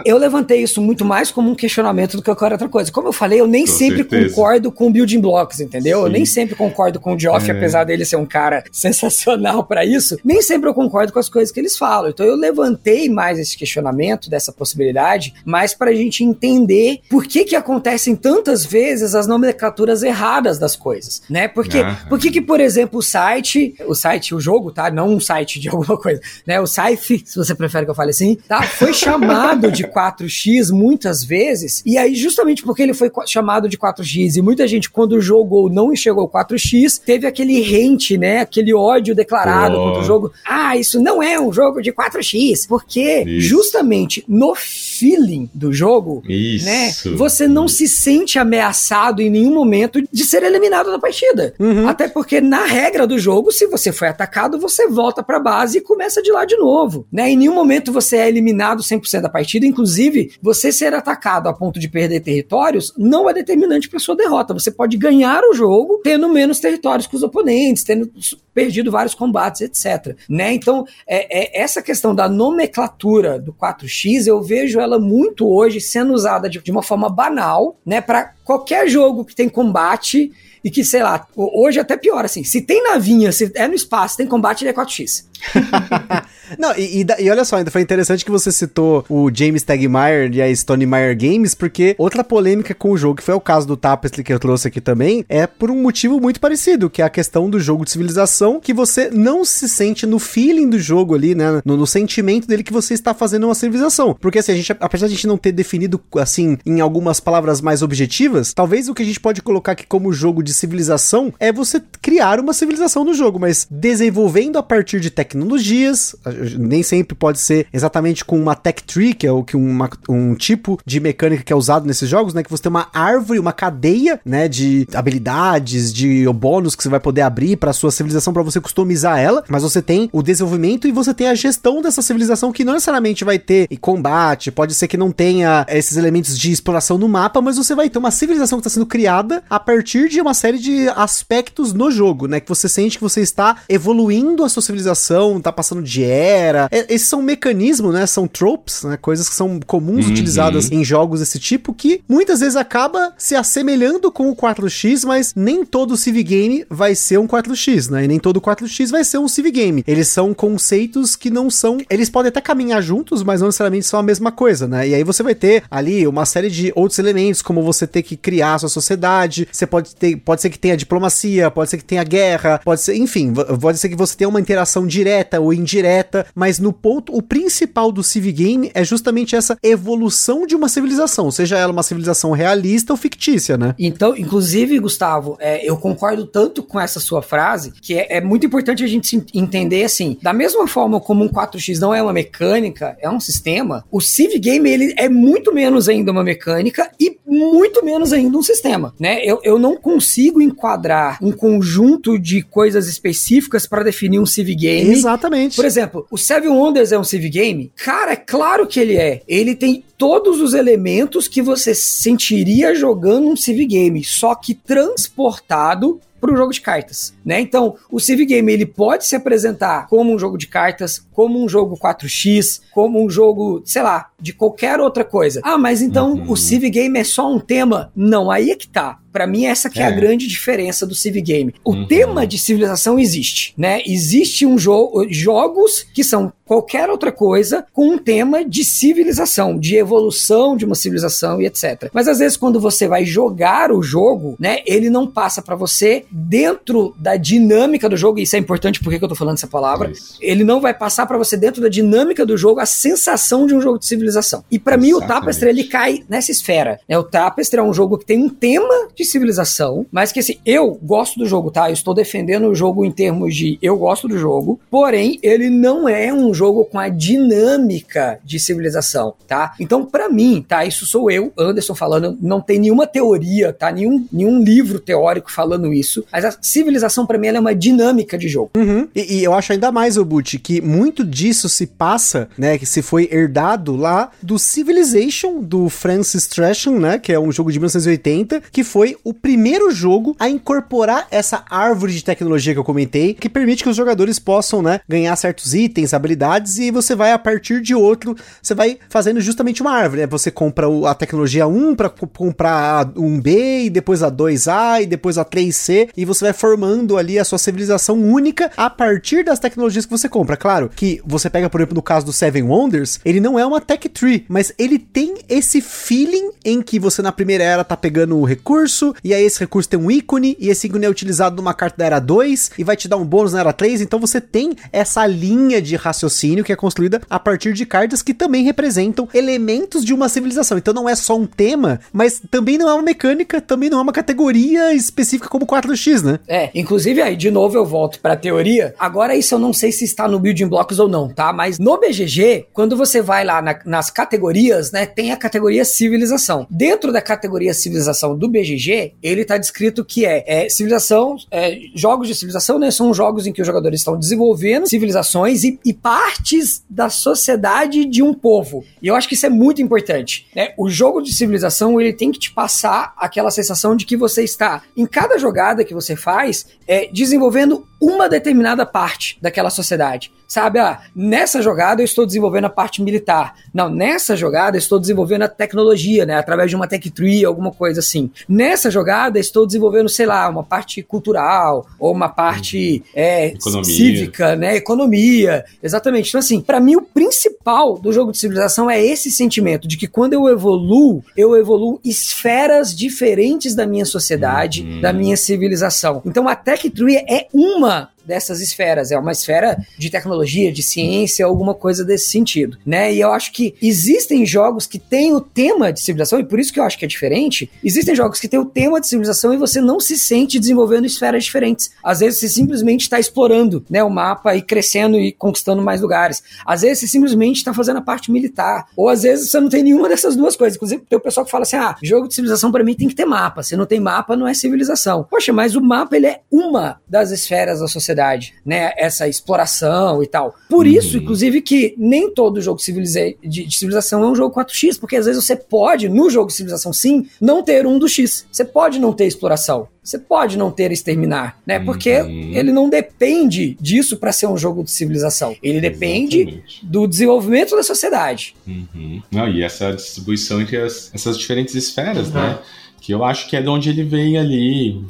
eu levantei isso muito mais como um questionamento do que qualquer outra coisa. Como eu falei, eu nem com sempre certeza. concordo com building blocks, entendeu? Sim. Eu nem sempre concordo com o Geoff, é. apesar dele ser um cara sensacional para isso. Nem sempre eu concordo com as coisas que eles falam. Então eu levantei mais esse questionamento dessa possibilidade, mais pra gente entender por que que acontecem tantas vezes as nomenclaturas erradas das coisas, né? Porque, ah. por que que, por exemplo, o site, o site, o jogo, tá? Não um site de alguma coisa, né? O site, se você prefere que eu fale assim, tá? Foi chamado de 4x muitas vezes, e aí justamente porque ele foi chamado de 4x e muita gente quando jogou não enxergou 4x, teve aquele rente, né, aquele ódio declarado oh. contra o jogo. Ah, isso não é um jogo de 4x, porque isso. justamente no feeling do jogo, né, isso. né, você não se sente ameaçado em nenhum momento de ser eliminado da partida. Uhum. Até porque na regra do jogo, se você foi atacado, você volta para base e começa de lá de novo, né? Em nenhum momento você é eliminado 100% da partida, inclusive, você ser atacado a ponto de perder territórios não é determinante para sua derrota. Você pode ganhar o jogo tendo menos territórios que os oponentes, tendo perdido vários combates, etc. Né? Então, é, é, essa questão da nomenclatura do 4x, eu vejo ela muito hoje sendo usada de, de uma forma banal, né? Para qualquer jogo que tem combate e que, sei lá, hoje é até pior, assim, se tem navinha, se é no espaço, tem combate, ele é 4x. Não, e, e, e, olha só, ainda foi interessante que você citou o James Tegmeyer e a Stone Meyer Games, porque outra polêmica com o jogo, que foi o caso do Tapestry que eu trouxe aqui também, é por um motivo muito parecido, que é a questão do jogo de civilização, que você não se sente no feeling do jogo ali, né, no, no sentimento dele que você está fazendo uma civilização. Porque assim, a gente, apesar de a gente não ter definido, assim, em algumas palavras mais objetivas, talvez o que a gente pode colocar aqui como jogo de civilização é você criar uma civilização no jogo, mas desenvolvendo a partir de tecnologias, nem sempre pode ser exatamente com uma tech tree, que é o que uma, um tipo de mecânica que é usado nesses jogos, né? Que você tem uma árvore, uma cadeia, né? De habilidades, de bônus que você vai poder abrir para sua civilização para você customizar ela, mas você tem o desenvolvimento e você tem a gestão dessa civilização que não necessariamente vai ter combate, pode ser que não tenha esses elementos de exploração no mapa, mas você vai ter uma civilização que está sendo criada a partir de uma série de aspectos no jogo, né? Que você sente que você está evoluindo a sua civilização, tá passando de era. É, esses são mecanismos, né? São tropes, né? Coisas que são comuns uhum. utilizadas em jogos desse tipo que muitas vezes acaba se assemelhando com o 4X, mas nem todo Civ Game vai ser um 4X, né? E nem todo 4X vai ser um Civ Game. Eles são conceitos que não são. Eles podem até caminhar juntos, mas não necessariamente são a mesma coisa, né? E aí você vai ter ali uma série de outros elementos, como você ter que criar a sua sociedade. Você pode ter. Pode ser que tenha diplomacia, pode ser que tenha guerra, pode ser. Enfim, pode ser que você tenha uma interação direta ou indireta, mas no ponto, o principal do Civ Game é justamente essa evolução de uma civilização, seja ela uma civilização realista ou fictícia, né? Então, inclusive, Gustavo, é, eu concordo tanto com essa sua frase, que é, é muito importante a gente entender assim, da mesma forma como um 4x não é uma mecânica, é um sistema, o Civ Game ele é muito menos ainda uma mecânica e muito menos ainda um sistema, né? Eu, eu não consigo enquadrar um conjunto de coisas específicas para definir um Civ Game. Exatamente. Por exemplo, o Seven Wonders é um Civ Game? Cara, é claro que ele é. Ele tem todos os elementos que você sentiria jogando um Civ Game, só que transportado para o jogo de cartas, né? Então, o Civ Game ele pode se apresentar como um jogo de cartas, como um jogo 4x, como um jogo, sei lá, de qualquer outra coisa. Ah, mas então uhum. o Civ Game é só um tema? Não, aí é que tá. Para mim essa que é. é. a grande diferença do Civ Game. O uhum. tema de civilização existe, né? Existe um jogo, jogos que são qualquer outra coisa com um tema de civilização, de evolução de uma civilização e etc. Mas às vezes quando você vai jogar o jogo, né, ele não passa para você dentro da dinâmica do jogo, e isso é importante porque eu tô falando essa palavra, isso. ele não vai passar para você dentro da dinâmica do jogo a sensação de um jogo de civilização. E para mim o Tapestry ele cai nessa esfera, né? O Tapestry é um jogo que tem um tema de civilização, mas que assim, eu gosto do jogo, tá? Eu estou defendendo o jogo em termos de eu gosto do jogo, porém ele não é um jogo com a dinâmica de civilização, tá? Então, para mim, tá? Isso sou eu, Anderson, falando, não tem nenhuma teoria, tá? Nenhum, nenhum livro teórico falando isso, mas a civilização, para mim, é uma dinâmica de jogo. Uhum. E, e, eu acho ainda mais, Obut, que muito disso se passa, né? Que se foi herdado lá do Civilization, do Francis Tresham, né? Que é um jogo de 1980, que foi o primeiro jogo a incorporar essa árvore de tecnologia que eu comentei, que permite que os jogadores possam, né? Ganhar certos itens, habilidades e você vai a partir de outro, você vai fazendo justamente uma árvore, né? Você compra a tecnologia 1 para comprar a 1B e depois a 2A e depois a 3C e você vai formando ali a sua civilização única a partir das tecnologias que você compra. Claro que você pega, por exemplo, no caso do Seven Wonders, ele não é uma tech tree, mas ele tem esse feeling em que você na primeira era tá pegando o recurso, recurso, e aí esse recurso tem um ícone, e esse ícone é utilizado numa carta da Era 2, e vai te dar um bônus na Era 3, então você tem essa linha de raciocínio que é construída a partir de cartas que também representam elementos de uma civilização. Então não é só um tema, mas também não é uma mecânica, também não é uma categoria específica como 4x, né? É, inclusive aí, de novo eu volto pra teoria. Agora isso eu não sei se está no Building Blocks ou não, tá? Mas no BGG, quando você vai lá na, nas categorias, né, tem a categoria civilização. Dentro da categoria civilização do BGG, ele tá descrito que é, é civilização, é, jogos de civilização, né, são jogos em que os jogadores estão desenvolvendo civilizações e, e partes da sociedade de um povo. E eu acho que isso é muito importante. Né? O jogo de civilização ele tem que te passar aquela sensação de que você está, em cada jogada que você faz, é, desenvolvendo uma determinada parte daquela sociedade. Sabe, ah, nessa jogada eu estou desenvolvendo a parte militar. Não, nessa jogada eu estou desenvolvendo a tecnologia, né? Através de uma tech tree, alguma coisa assim. Nessa jogada estou desenvolvendo, sei lá, uma parte cultural ou uma parte é, cívica, né? Economia. Exatamente. Então, assim, para mim o principal do jogo de civilização é esse sentimento de que quando eu evoluo, eu evoluo esferas diferentes da minha sociedade, uhum. da minha civilização. Então a tech tree é uma dessas esferas. É uma esfera de tecnologia, de ciência, alguma coisa desse sentido, né? E eu acho que existem jogos que têm o tema de civilização, e por isso que eu acho que é diferente. Existem jogos que têm o tema de civilização e você não se sente desenvolvendo esferas diferentes. Às vezes você simplesmente está explorando, né, o mapa e crescendo e conquistando mais lugares. Às vezes você simplesmente está fazendo a parte militar, ou às vezes você não tem nenhuma dessas duas coisas. Inclusive, tem o pessoal que fala assim: "Ah, jogo de civilização para mim tem que ter mapa. Se não tem mapa, não é civilização". Poxa, mas o mapa ele é uma das esferas da sociedade sociedade, né? Essa exploração e tal. Por uhum. isso, inclusive, que nem todo jogo de, de, civilização é um jogo 4x, porque às vezes você pode, no jogo de civilização sim, não ter um do X. Você pode não ter exploração. Você pode não ter exterminar, né? Porque uhum. ele não depende disso para ser um jogo de civilização. Ele depende Exatamente. do desenvolvimento da sociedade. Uhum. Não, e essa distribuição entre as, essas diferentes esferas, né? Que eu acho que é de onde ele vem ali,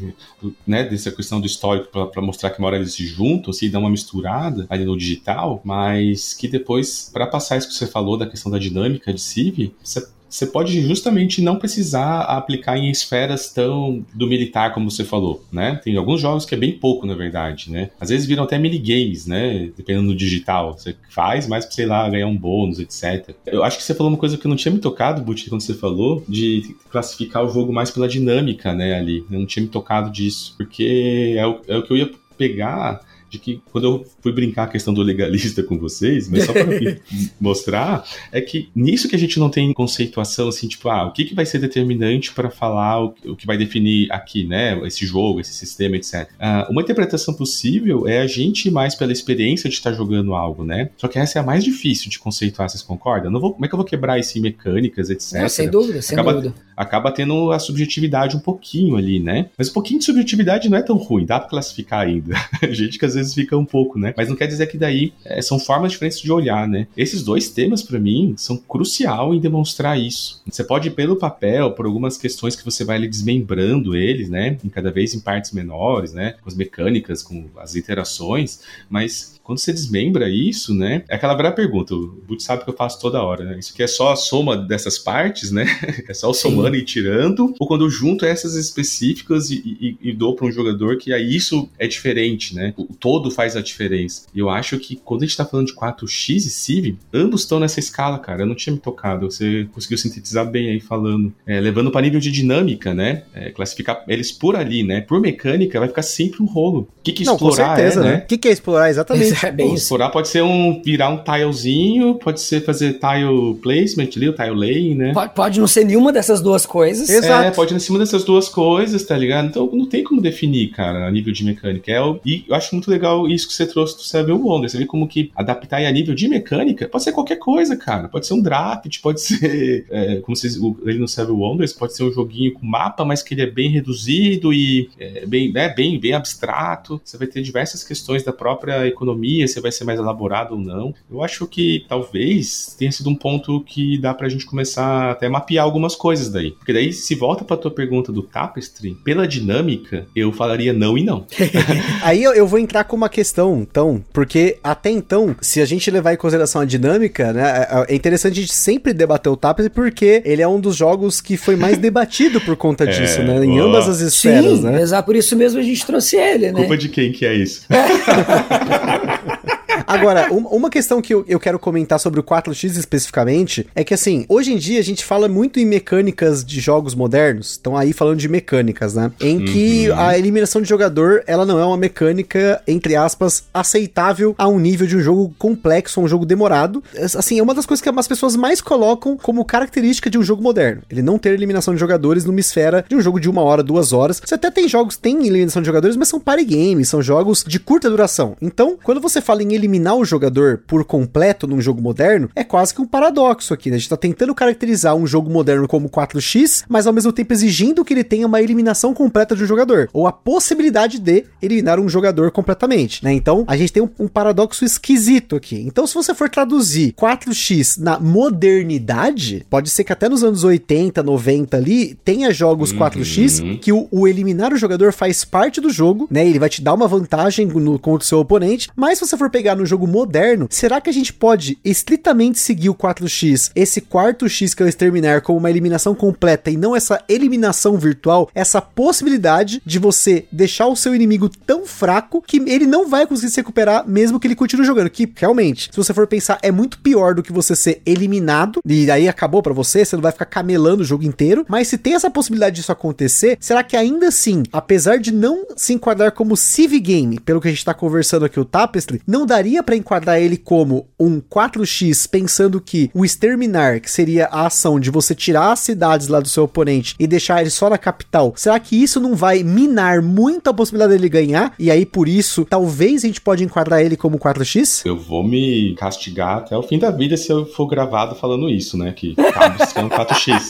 né, dessa questão do histórico para mostrar que uma hora eles se juntam, assim, dão uma misturada ali no digital, mas que depois, para passar isso que você falou da questão da dinâmica de Civ, você você pode justamente não precisar aplicar em esferas tão do militar como você falou, né? Tem alguns jogos que é bem pouco, na verdade, né? Às vezes viram até minigames, né? Dependendo do digital. Você faz mais pra, sei lá, ganhar um bônus, etc. Eu acho que você falou uma coisa que eu não tinha me tocado, Buti, quando você falou, de classificar o jogo mais pela dinâmica, né, ali. Eu não tinha me tocado disso, porque é o, é o que eu ia pegar de que quando eu fui brincar a questão do legalista com vocês, mas só para mostrar, é que nisso que a gente não tem conceituação assim, tipo, ah, o que, que vai ser determinante para falar o, o, que vai definir aqui, né, esse jogo, esse sistema, etc. Ah, uma interpretação possível é a gente ir mais pela experiência de estar jogando algo, né? Só que essa é a mais difícil de conceituar, vocês concordam? Não vou, como é que eu vou quebrar isso em mecânicas, etc. Não, sem dúvida, sem acaba, dúvida. Acaba tendo a subjetividade um pouquinho ali, né? Mas um pouquinho de subjetividade não é tão ruim, dá para classificar ainda. gente que às vezes fica um pouco, né? Mas não quer dizer que daí é, são formas diferentes de olhar, né? Esses dois temas, para mim, são crucial em demonstrar isso. Você pode ir pelo papel, por algumas questões que você vai ali desmembrando eles, né? Em cada vez em partes menores, né? Com as mecânicas, com as interações, mas quando você desmembra isso, né? É aquela velha pergunta, o Butch sabe que eu faço toda hora, né? Isso aqui é só a soma dessas partes, né? É só o somando Sim. e tirando, ou quando eu junto essas específicas e, e, e dou para um jogador que aí isso é diferente, né? O todo faz a diferença. E eu acho que quando a gente tá falando de 4x e Civ, ambos estão nessa escala, cara. Eu não tinha me tocado. Você conseguiu sintetizar bem aí falando. É, levando para nível de dinâmica, né? É, classificar eles por ali, né? Por mecânica, vai ficar sempre um rolo. O que, que explorar não, com certeza, é, né? O que, que é explorar exatamente? É bem isso. Explorar pode ser um virar um tilezinho, pode ser fazer tile placement ali, o tile lay, né? Pode, pode não ser nenhuma dessas duas coisas. Exato. É, pode ser nenhuma dessas duas coisas, tá ligado? Então não tem como definir, cara, a nível de mecânica. É, e eu acho muito legal isso que você trouxe do Seven Wonders. Você vê como que adaptar a nível de mecânica pode ser qualquer coisa, cara. Pode ser um draft, pode ser, é, como vocês, ele no Seven Wonders, pode ser um joguinho com mapa, mas que ele é bem reduzido e é, bem, né, bem, bem abstrato. Você vai ter diversas questões da própria economia, você vai ser mais elaborado ou não. Eu acho que talvez tenha sido um ponto que dá pra gente começar até a mapear algumas coisas daí. aí. Porque daí, se volta pra tua pergunta do Tapestry, pela dinâmica, eu falaria não e não. aí eu, vou entrar com uma questão, então, porque até então, se a gente levar em consideração a dinâmica, né, é, é interessante a gente sempre debater o Tapestry porque ele é um dos jogos que foi mais debatido por conta é, disso, né? Em ambas as esferas, Sim, né? Exato, por isso mesmo a gente trouxe ele, né? Culpa de quem que é isso? Agora, uma questão que eu, eu quero comentar sobre o 4X especificamente é que, assim, hoje em dia a gente fala muito em mecânicas de jogos modernos, estão aí falando de mecânicas, né? Em que uhum. a eliminação de jogador, ela não é uma mecânica, entre aspas, aceitável a um nível de um jogo complexo, um jogo demorado. Assim, é uma das coisas que as pessoas mais colocam como característica de um jogo moderno. Ele não ter eliminação de jogadores numa esfera de um jogo de uma hora, duas horas. Você até tem jogos que tem eliminação de jogadores, mas são party games, são jogos de curta duração. Então, quando você fala em eliminar eliminar o jogador por completo num jogo moderno é quase que um paradoxo aqui, né? A gente tá tentando caracterizar um jogo moderno como 4x, mas ao mesmo tempo exigindo que ele tenha uma eliminação completa de um jogador, ou a possibilidade de eliminar um jogador completamente, né? Então, a gente tem um, um paradoxo esquisito aqui. Então, se você for traduzir 4x na modernidade, pode ser que até nos anos 80, 90 ali, tenha jogos uhum. 4x que o, o, eliminar o jogador faz parte do jogo, né? Ele vai te dar uma vantagem no, contra o seu oponente, mas se você for pegar no jogo moderno, será que a gente pode estritamente seguir o 4x, esse quarto X que é o exterminar, como uma eliminação completa e não essa eliminação virtual, essa possibilidade de você deixar o seu inimigo tão fraco que ele não vai conseguir se recuperar mesmo que ele continue jogando, que realmente, se você for pensar, é muito pior do que você ser eliminado e aí acabou para você, você não vai ficar camelando o jogo inteiro, mas se tem essa possibilidade disso acontecer, será que ainda assim, apesar de não se enquadrar como civ game, pelo que a gente tá conversando aqui o Tapestry, não daria daria para enquadrar ele como um 4x, pensando que o exterminar, que seria a ação de você tirar as cidades lá do seu oponente e deixar ele só na capital, será que isso não vai minar muito a possibilidade dele ganhar? E aí, por isso, talvez a gente pode enquadrar ele como 4x? Eu vou me castigar até o fim da vida se eu for gravado falando isso, né? Que tá buscando 4x.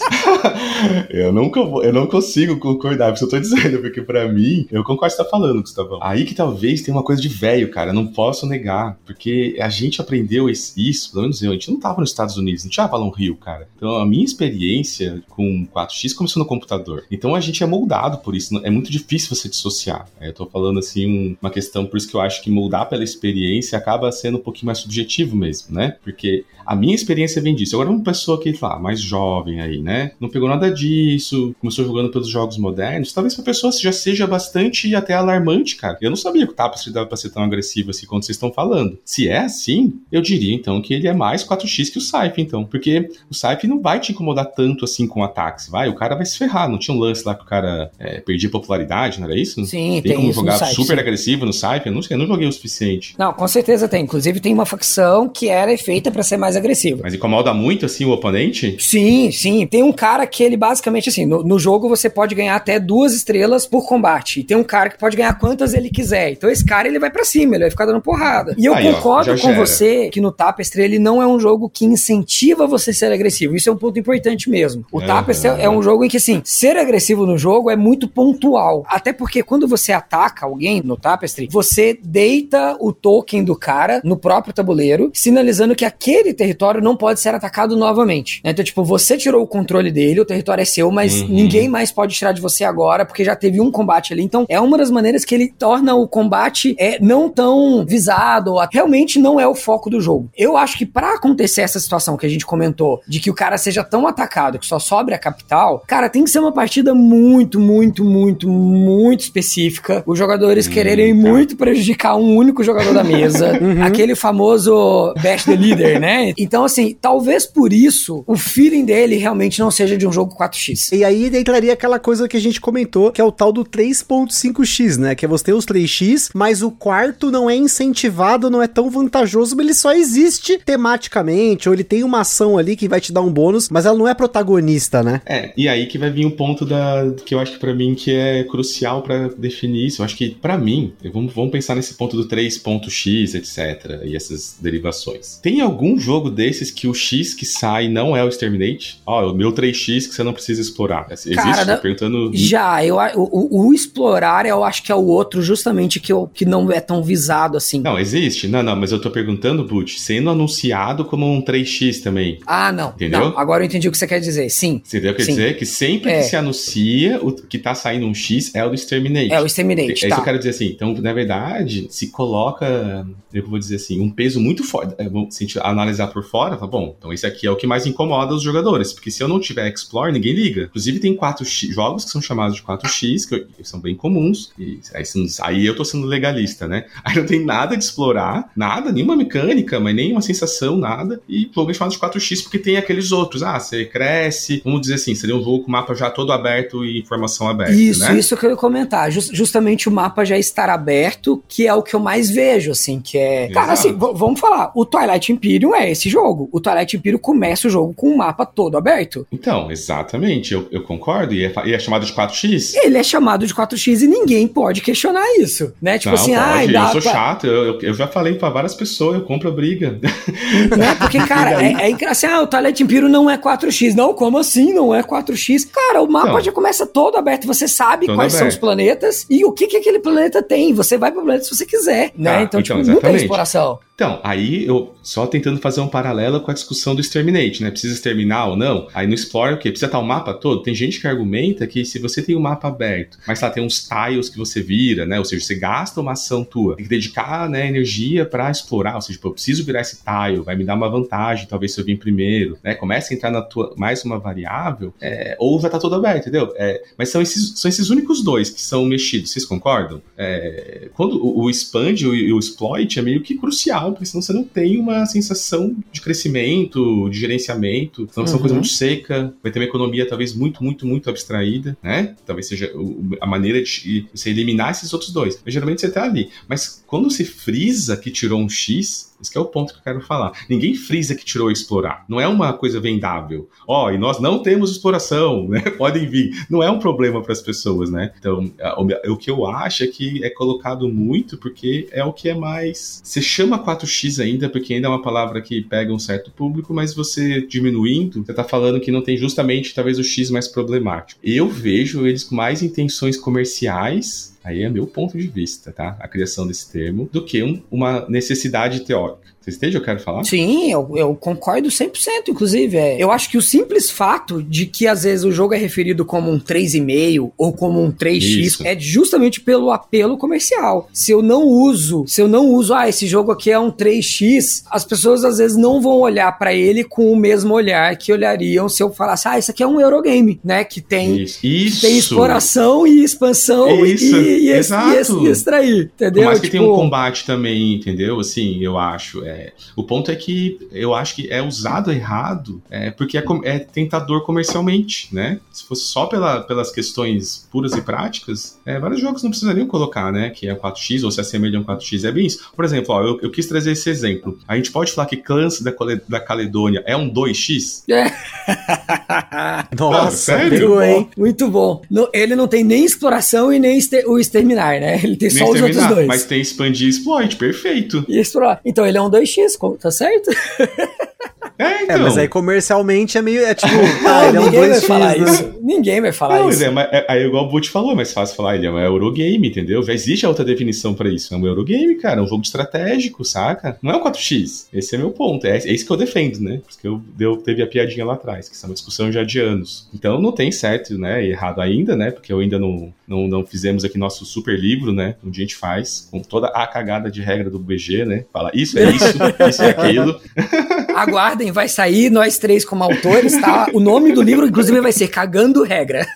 eu nunca vou, eu não consigo concordar, isso eu tô dizendo, porque para mim, eu concordo com o que você tá falando, Gustavão. Aí que talvez tenha uma coisa de velho, cara, eu não posso negar porque a gente aprendeu isso, pelo menos eu, a gente não tava nos Estados Unidos, não tinha Avalon Hill, cara. Então a minha experiência com 4x começou no computador. Então a gente é moldado por isso, é muito difícil você dissociar. Eu tô falando assim um, uma questão, por isso que eu acho que moldar pela experiência acaba sendo um pouquinho mais subjetivo mesmo, né? Porque a minha experiência vem disso. Agora, uma pessoa que, lá, mais jovem aí, né? Não pegou nada disso, começou jogando pelos jogos modernos, talvez a pessoa já seja bastante até alarmante, cara. Eu não sabia que o Tapestry dava pra ser tão agressivo assim quando vocês estão falando. Se é assim, eu diria então que ele é mais 4x que o Scythe, então. Porque o Scythe não vai te incomodar tanto assim com ataques, vai? O cara vai se ferrar. Não tinha um lance lá que o cara é, perdia popularidade, não era isso? Sim, tem, tem como jogar super sim. agressivo no Scythe? Eu não, eu não joguei o suficiente. Não, com certeza tem. Inclusive tem uma facção que era feita para ser mais agressivo. Mas incomoda muito, assim, o oponente? Sim, sim. Tem um cara que ele basicamente, assim, no, no jogo você pode ganhar até duas estrelas por combate. E tem um cara que pode ganhar quantas ele quiser. Então esse cara, ele vai para cima, ele vai ficar dando porrada. E eu Aí, concordo ó, com você que no Tapestry ele não é um jogo que incentiva você a ser agressivo. Isso é um ponto importante mesmo. O uhum. Tapestry é um jogo em que, assim, ser agressivo no jogo é muito pontual. Até porque quando você ataca alguém no Tapestry, você deita o token do cara no próprio tabuleiro, sinalizando que aquele território não pode ser atacado novamente. Então, tipo, você tirou o controle dele, o território é seu, mas uhum. ninguém mais pode tirar de você agora, porque já teve um combate ali. Então, é uma das maneiras que ele torna o combate é, não tão visado, realmente não é o foco do jogo. Eu acho que para acontecer essa situação que a gente comentou, de que o cara seja tão atacado que só sobre a capital, cara, tem que ser uma partida muito, muito, muito, muito específica. Os jogadores hum, quererem tá. muito prejudicar um único jogador da mesa. uhum. Aquele famoso best the leader, né? Então, assim, talvez por isso o feeling dele realmente não seja de um jogo 4x. E aí entraria aquela coisa que a gente comentou, que é o tal do 3.5x, né? Que é você ter os 3x, mas o quarto não é incentivado, não é tão vantajoso, ele só existe tematicamente, ou ele tem uma ação ali que vai te dar um bônus, mas ela não é protagonista, né? É, e aí que vai vir um ponto da que eu acho que para mim que é crucial para definir isso. Eu acho que para mim, vamos, vamos pensar nesse ponto do 3.x, etc, e essas derivações. Tem algum jogo desses que o X que sai não é o Exterminate? Ó, oh, o meu 3X que você não precisa explorar. Existe? Cara, perguntando. Já, eu, o, o, explorar eu acho que é o outro justamente que, eu, que não é tão visado assim. Não, existe, não, não, mas eu tô perguntando, Butch, sendo anunciado como um 3x também. Ah, não. Entendeu? Não, agora eu entendi o que você quer dizer. Sim. Entendeu? Quer sim. dizer que sempre é. que se anuncia o que tá saindo um X é o do Exterminate. É o Exterminate. É isso tá. que eu quero dizer assim. Então, na verdade, se coloca, eu vou dizer assim, um peso muito forte. É, se a gente analisar por fora, tá bom. Então, esse aqui é o que mais incomoda os jogadores. Porque se eu não tiver Explore, ninguém liga. Inclusive, tem 4X, jogos que são chamados de 4X, que são bem comuns. E aí, aí eu tô sendo legalista, né? Aí não tem nada de explorar, nada, nenhuma mecânica, mas nem uma sensação, nada. E jogo é chamado de 4X porque tem aqueles outros. Ah, você cresce, vamos dizer assim, seria um jogo com o mapa já todo aberto e informação aberta. Isso, né? isso que eu ia comentar. Just, justamente o mapa já estar aberto, que é o que eu mais vejo, assim, que é. Exato. Cara, assim, vamos falar. O Twilight Imperium é esse jogo. O Twilight Imperium começa o jogo com o mapa todo aberto. Então, exatamente, eu, eu concordo. E é, e é chamado de 4X? Ele é chamado de 4X e ninguém pode questionar isso, né? Tipo Não, assim, ah, eu sou pra... chato, eu, eu, eu, já falei pra várias pessoas, eu compro a briga. Né? Porque, cara, é, é assim, ah, o Twilight Imperium não é 4X. Não, como assim não é 4X? Cara, o mapa então, já começa todo aberto, você sabe quais aberto. são os planetas e o que, que aquele planeta tem. Você vai pro planeta se você quiser, né? Ah, então, então, tipo, tem exploração. Então, aí eu só tentando fazer um paralelo com a discussão do Exterminate, né? Precisa exterminar ou não? Aí no Explore o quê? Precisa estar o mapa todo? Tem gente que argumenta que se você tem o um mapa aberto, mas lá tem uns tiles que você vira, né? Ou seja, você gasta uma ação tua, tem que dedicar né, energia para explorar, ou seja, eu preciso virar esse tile, vai me dar uma vantagem, talvez se eu vir primeiro, né? Começa a entrar na tua mais uma variável, é, ou já tá todo aberto, entendeu? É, mas são esses, são esses únicos dois que são mexidos, vocês concordam? É, quando o, o expand e o, o exploit é meio que crucial porque senão você não tem uma sensação de crescimento, de gerenciamento, senão uhum. uma coisa muito seca, vai ter uma economia talvez muito, muito, muito abstraída, né? Talvez seja a maneira de você eliminar esses outros dois. Mas geralmente você tá ali. Mas quando se frisa que tirou um X, esse é o ponto que eu quero falar. Ninguém frisa que tirou explorar. Não é uma coisa vendável. Ó, oh, e nós não temos exploração, né? Podem vir. Não é um problema para as pessoas, né? Então, o que eu acho é que é colocado muito porque é o que é mais. Você chama 4x ainda, porque ainda é uma palavra que pega um certo público, mas você diminuindo, você está falando que não tem justamente talvez o x mais problemático. Eu vejo eles com mais intenções comerciais Aí é meu ponto de vista, tá? A criação desse termo, do que um, uma necessidade teórica. Vocês o que eu quero falar? Sim, eu, eu concordo 100%, inclusive. É. Eu acho que o simples fato de que às vezes o jogo é referido como um 3,5 ou como um 3x Isso. é justamente pelo apelo comercial. Se eu não uso, se eu não uso, ah, esse jogo aqui é um 3x, as pessoas às vezes não vão olhar para ele com o mesmo olhar que olhariam se eu falasse, ah, isso aqui é um Eurogame, né? Que tem, Isso. Que tem exploração e expansão Isso. e, e, Exato. e, e extrair, entendeu? Mas que tipo... tem um combate também, entendeu? Assim, eu acho. É, é, o ponto é que eu acho que é usado errado é, porque é, é, tentador comercialmente, né? Se fosse só pela, pelas questões puras e práticas, é, vários jogos não precisariam colocar, né? Que é 4x ou se assemelha a um 4x. É bem isso. Por exemplo, ó, eu, eu, quis trazer esse exemplo. A gente pode falar que Clans da, da Caledônia é um 2x? É. Nossa, sério? Pegou, hein? Muito bom. No, ele não tem nem exploração e nem o exterminar, né? Ele tem nem só os outros dois. Mas tem expandir e exploit, perfeito. E explorar. Então ele é um 2 2x, tá certo? É, então. é, mas aí comercialmente é meio. É tipo, ah, ele é um 2x. Vai falar né? isso. Ninguém vai falar não, isso. É, mas é, é, igual o Boot falou, é mais fácil falar, ele é um Eurogame, entendeu? Já existe outra definição pra isso. É um Eurogame, cara, é um jogo estratégico, saca? Não é um 4x. Esse é meu ponto. É, é isso que eu defendo, né? Porque eu, eu teve a piadinha lá atrás, que isso é uma discussão já de anos. Então não tem certo, né? Errado ainda, né? Porque eu ainda não, não, não fizemos aqui nosso super livro, né? Um dia a gente faz, com toda a cagada de regra do BG, né? Fala isso é isso, isso é aquilo. Aguardem, vai sair nós três como autores, tá? O nome do livro, inclusive, vai ser Cagando Regra.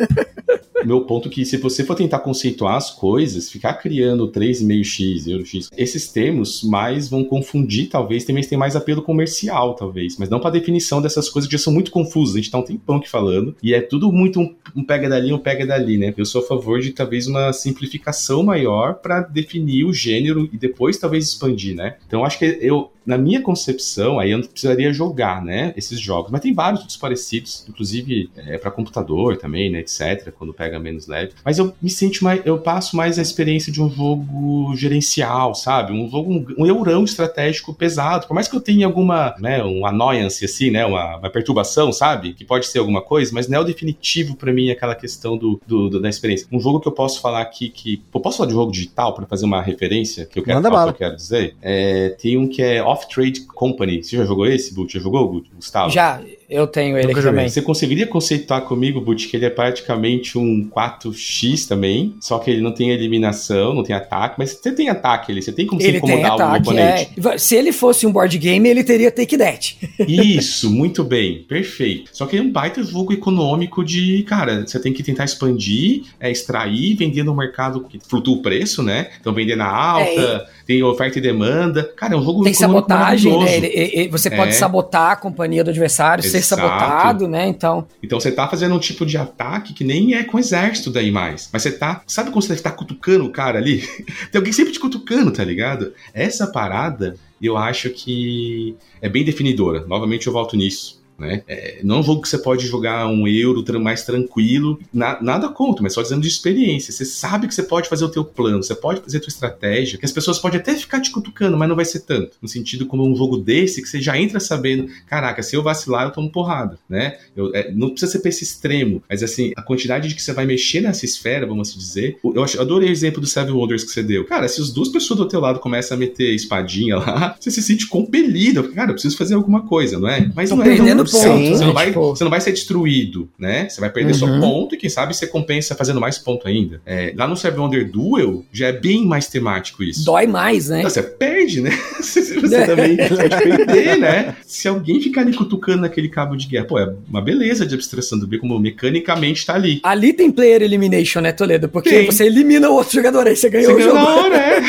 Meu ponto é que se você for tentar conceituar as coisas, ficar criando 3,5x, euro x, esses termos mais vão confundir, talvez, também tem mais apelo comercial, talvez, mas não para definição dessas coisas que já são muito confusas. A gente tá um tempão aqui falando, e é tudo muito um, um pega dali, um pega dali, né? Eu sou a favor de talvez uma simplificação maior para definir o gênero e depois talvez expandir, né? Então acho que eu na minha concepção, aí eu precisaria jogar, né, esses jogos. Mas tem vários outros parecidos, inclusive é, para computador também, né, etc. Quando pega menos leve. Mas eu me sinto mais, eu passo mais a experiência de um jogo gerencial, sabe? Um jogo, um, um eurão estratégico pesado. Por mais que eu tenha alguma, né, um annoyance assim, né, uma, uma perturbação, sabe? Que pode ser alguma coisa, mas não é o definitivo para mim aquela questão do, do, do, da experiência. Um jogo que eu posso falar aqui que. Eu posso falar de jogo digital para fazer uma referência que eu quero falar, que eu quero dizer? É, tem um que é Off Trade Company. Você já jogou esse, Butch? Já jogou, Gustavo? Já, eu tenho ele aqui também. Você conseguiria conceituar comigo, Butch, que ele é praticamente um 4x também, só que ele não tem eliminação, não tem ataque, mas você tem ataque ali, você tem como ele se incomodar tem ataque, o oponente. É. Se ele fosse um board game, ele teria take that. Isso, muito bem, perfeito. Só que é um baita jogo econômico de, cara, você tem que tentar expandir, é, extrair, vender no mercado que flutua o preço, né? Então vender na alta, é, tem oferta e demanda. Cara, é um jogo Tem sabotagem, né? Ele, ele, você pode é. sabotar a companhia do adversário, Exato. ser sabotado, né? Então. Então você tá fazendo um tipo de ataque que nem é com exército daí mais. Mas você tá. Sabe quando você tá cutucando o cara ali? tem alguém sempre te cutucando, tá ligado? Essa parada eu acho que é bem definidora. Novamente eu volto nisso. Né? É, não é um jogo que você pode jogar um euro mais tranquilo, na, nada contra, mas só dizendo de experiência. Você sabe que você pode fazer o teu plano, você pode fazer a tua estratégia, que as pessoas podem até ficar te cutucando, mas não vai ser tanto. No sentido como um jogo desse, que você já entra sabendo, caraca, se eu vacilar, eu tomo porrada, né? Eu, é, não precisa ser pra esse extremo, mas assim, a quantidade de que você vai mexer nessa esfera, vamos assim dizer, eu, eu adorei o exemplo do Seven Wonders que você deu. Cara, se as duas pessoas do teu lado começam a meter espadinha lá, você se sente compelido. Cara, eu preciso fazer alguma coisa, não é? Mas não é ponto. Sim, você, não vai, tipo... você não vai ser destruído, né? Você vai perder uhum. seu ponto e quem sabe você compensa fazendo mais ponto ainda. É, lá no Seven Wonder Duel já é bem mais temático isso. Dói mais, né? Você perde, né? você também pode perder, né? Se alguém ficar ali cutucando naquele cabo de guerra, pô, é uma beleza de abstração do ver como mecanicamente tá ali. Ali tem player elimination, né, Toledo? Porque tem. você elimina o outro jogador aí, você ganhou você o jogo. Na hora, é.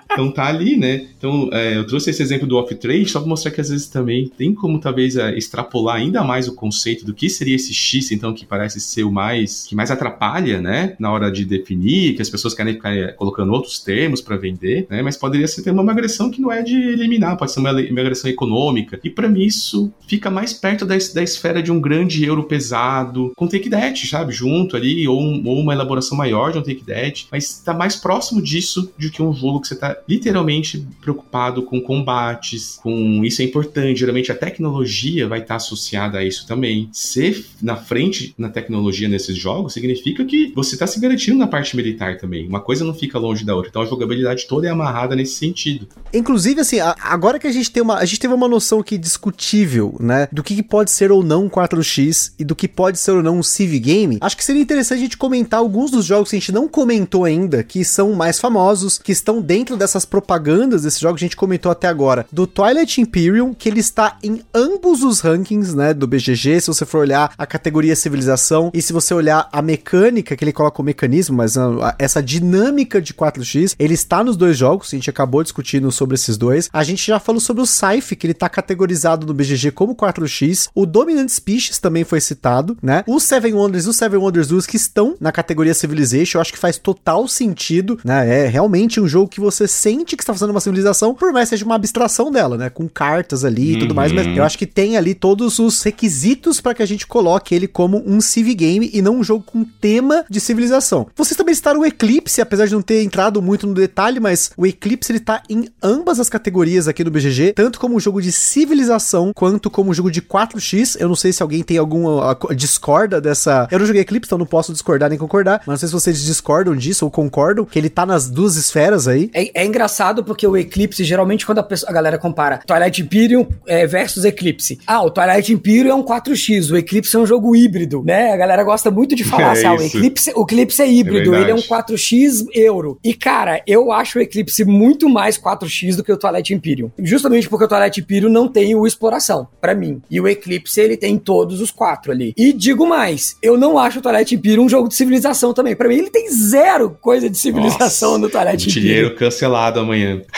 então tá ali, né? Então é, eu trouxe esse exemplo do off-trade só pra mostrar que às vezes também tem como talvez é, extrapolar ainda mais o conceito do que seria esse X, então, que parece ser o mais que mais atrapalha, né? Na hora de definir, que as pessoas querem ficar é, colocando outros termos para vender, né? Mas poderia ser uma migração que não é de eliminar, pode ser uma migração econômica. E para mim isso fica mais perto da, da esfera de um grande euro pesado, com take debt, sabe? Junto ali, ou, um, ou uma elaboração maior de um take debt, mas tá mais próximo disso do que um jogo que você tá literalmente preocupado com combates, com isso é importante. Geralmente a tecnologia vai estar associada a isso também. Ser na frente na tecnologia nesses jogos significa que você está se garantindo na parte militar também. Uma coisa não fica longe da outra. Então a jogabilidade toda é amarrada nesse sentido. Inclusive, assim, agora que a gente tem uma. A gente teve uma noção aqui discutível, né? Do que pode ser ou não um 4X e do que pode ser ou não um Civ Game, acho que seria interessante a gente comentar alguns dos jogos que a gente não comentou ainda, que são mais famosos, que estão dentro dessa essas propagandas desse jogo, a gente comentou até agora, do Twilight Imperium, que ele está em ambos os rankings, né, do BGG, se você for olhar a categoria civilização, e se você olhar a mecânica, que ele coloca o mecanismo, mas essa dinâmica de 4x, ele está nos dois jogos, a gente acabou discutindo sobre esses dois. A gente já falou sobre o Scythe, que ele está categorizado no BGG como 4x, o Dominant Species também foi citado, né, os Seven Wonders os Seven Wonders 2 que estão na categoria Civilization, eu acho que faz total sentido, né, é realmente um jogo que você sente que está fazendo uma civilização, por mais que seja uma abstração dela, né? Com cartas ali e tudo mais, mas uhum. eu acho que tem ali todos os requisitos para que a gente coloque ele como um civ game e não um jogo com tema de civilização. Vocês também citaram o Eclipse, apesar de não ter entrado muito no detalhe, mas o Eclipse ele tá em ambas as categorias aqui no BGG, tanto como um jogo de civilização quanto como um jogo de 4x. Eu não sei se alguém tem alguma discorda dessa. Eu não joguei Eclipse, então não posso discordar nem concordar, mas não sei se vocês discordam disso ou concordam que ele tá nas duas esferas aí. É, é engraçado porque o Eclipse, geralmente, quando a, pessoa, a galera compara Twilight Imperium é, versus Eclipse. Ah, o Twilight Imperium é um 4x, o Eclipse é um jogo híbrido, né? A galera gosta muito de falar é assim, ah, o Eclipse, o Eclipse é híbrido, é ele é um 4x euro. E, cara, eu acho o Eclipse muito mais 4x do que o Twilight Imperium. Justamente porque o Twilight Imperium não tem o exploração, para mim. E o Eclipse, ele tem todos os quatro ali. E digo mais, eu não acho o Twilight Imperium um jogo de civilização também. Para mim, ele tem zero coisa de civilização Nossa, no Twilight Imperium. Dinheiro cancelado amanhã amanhã.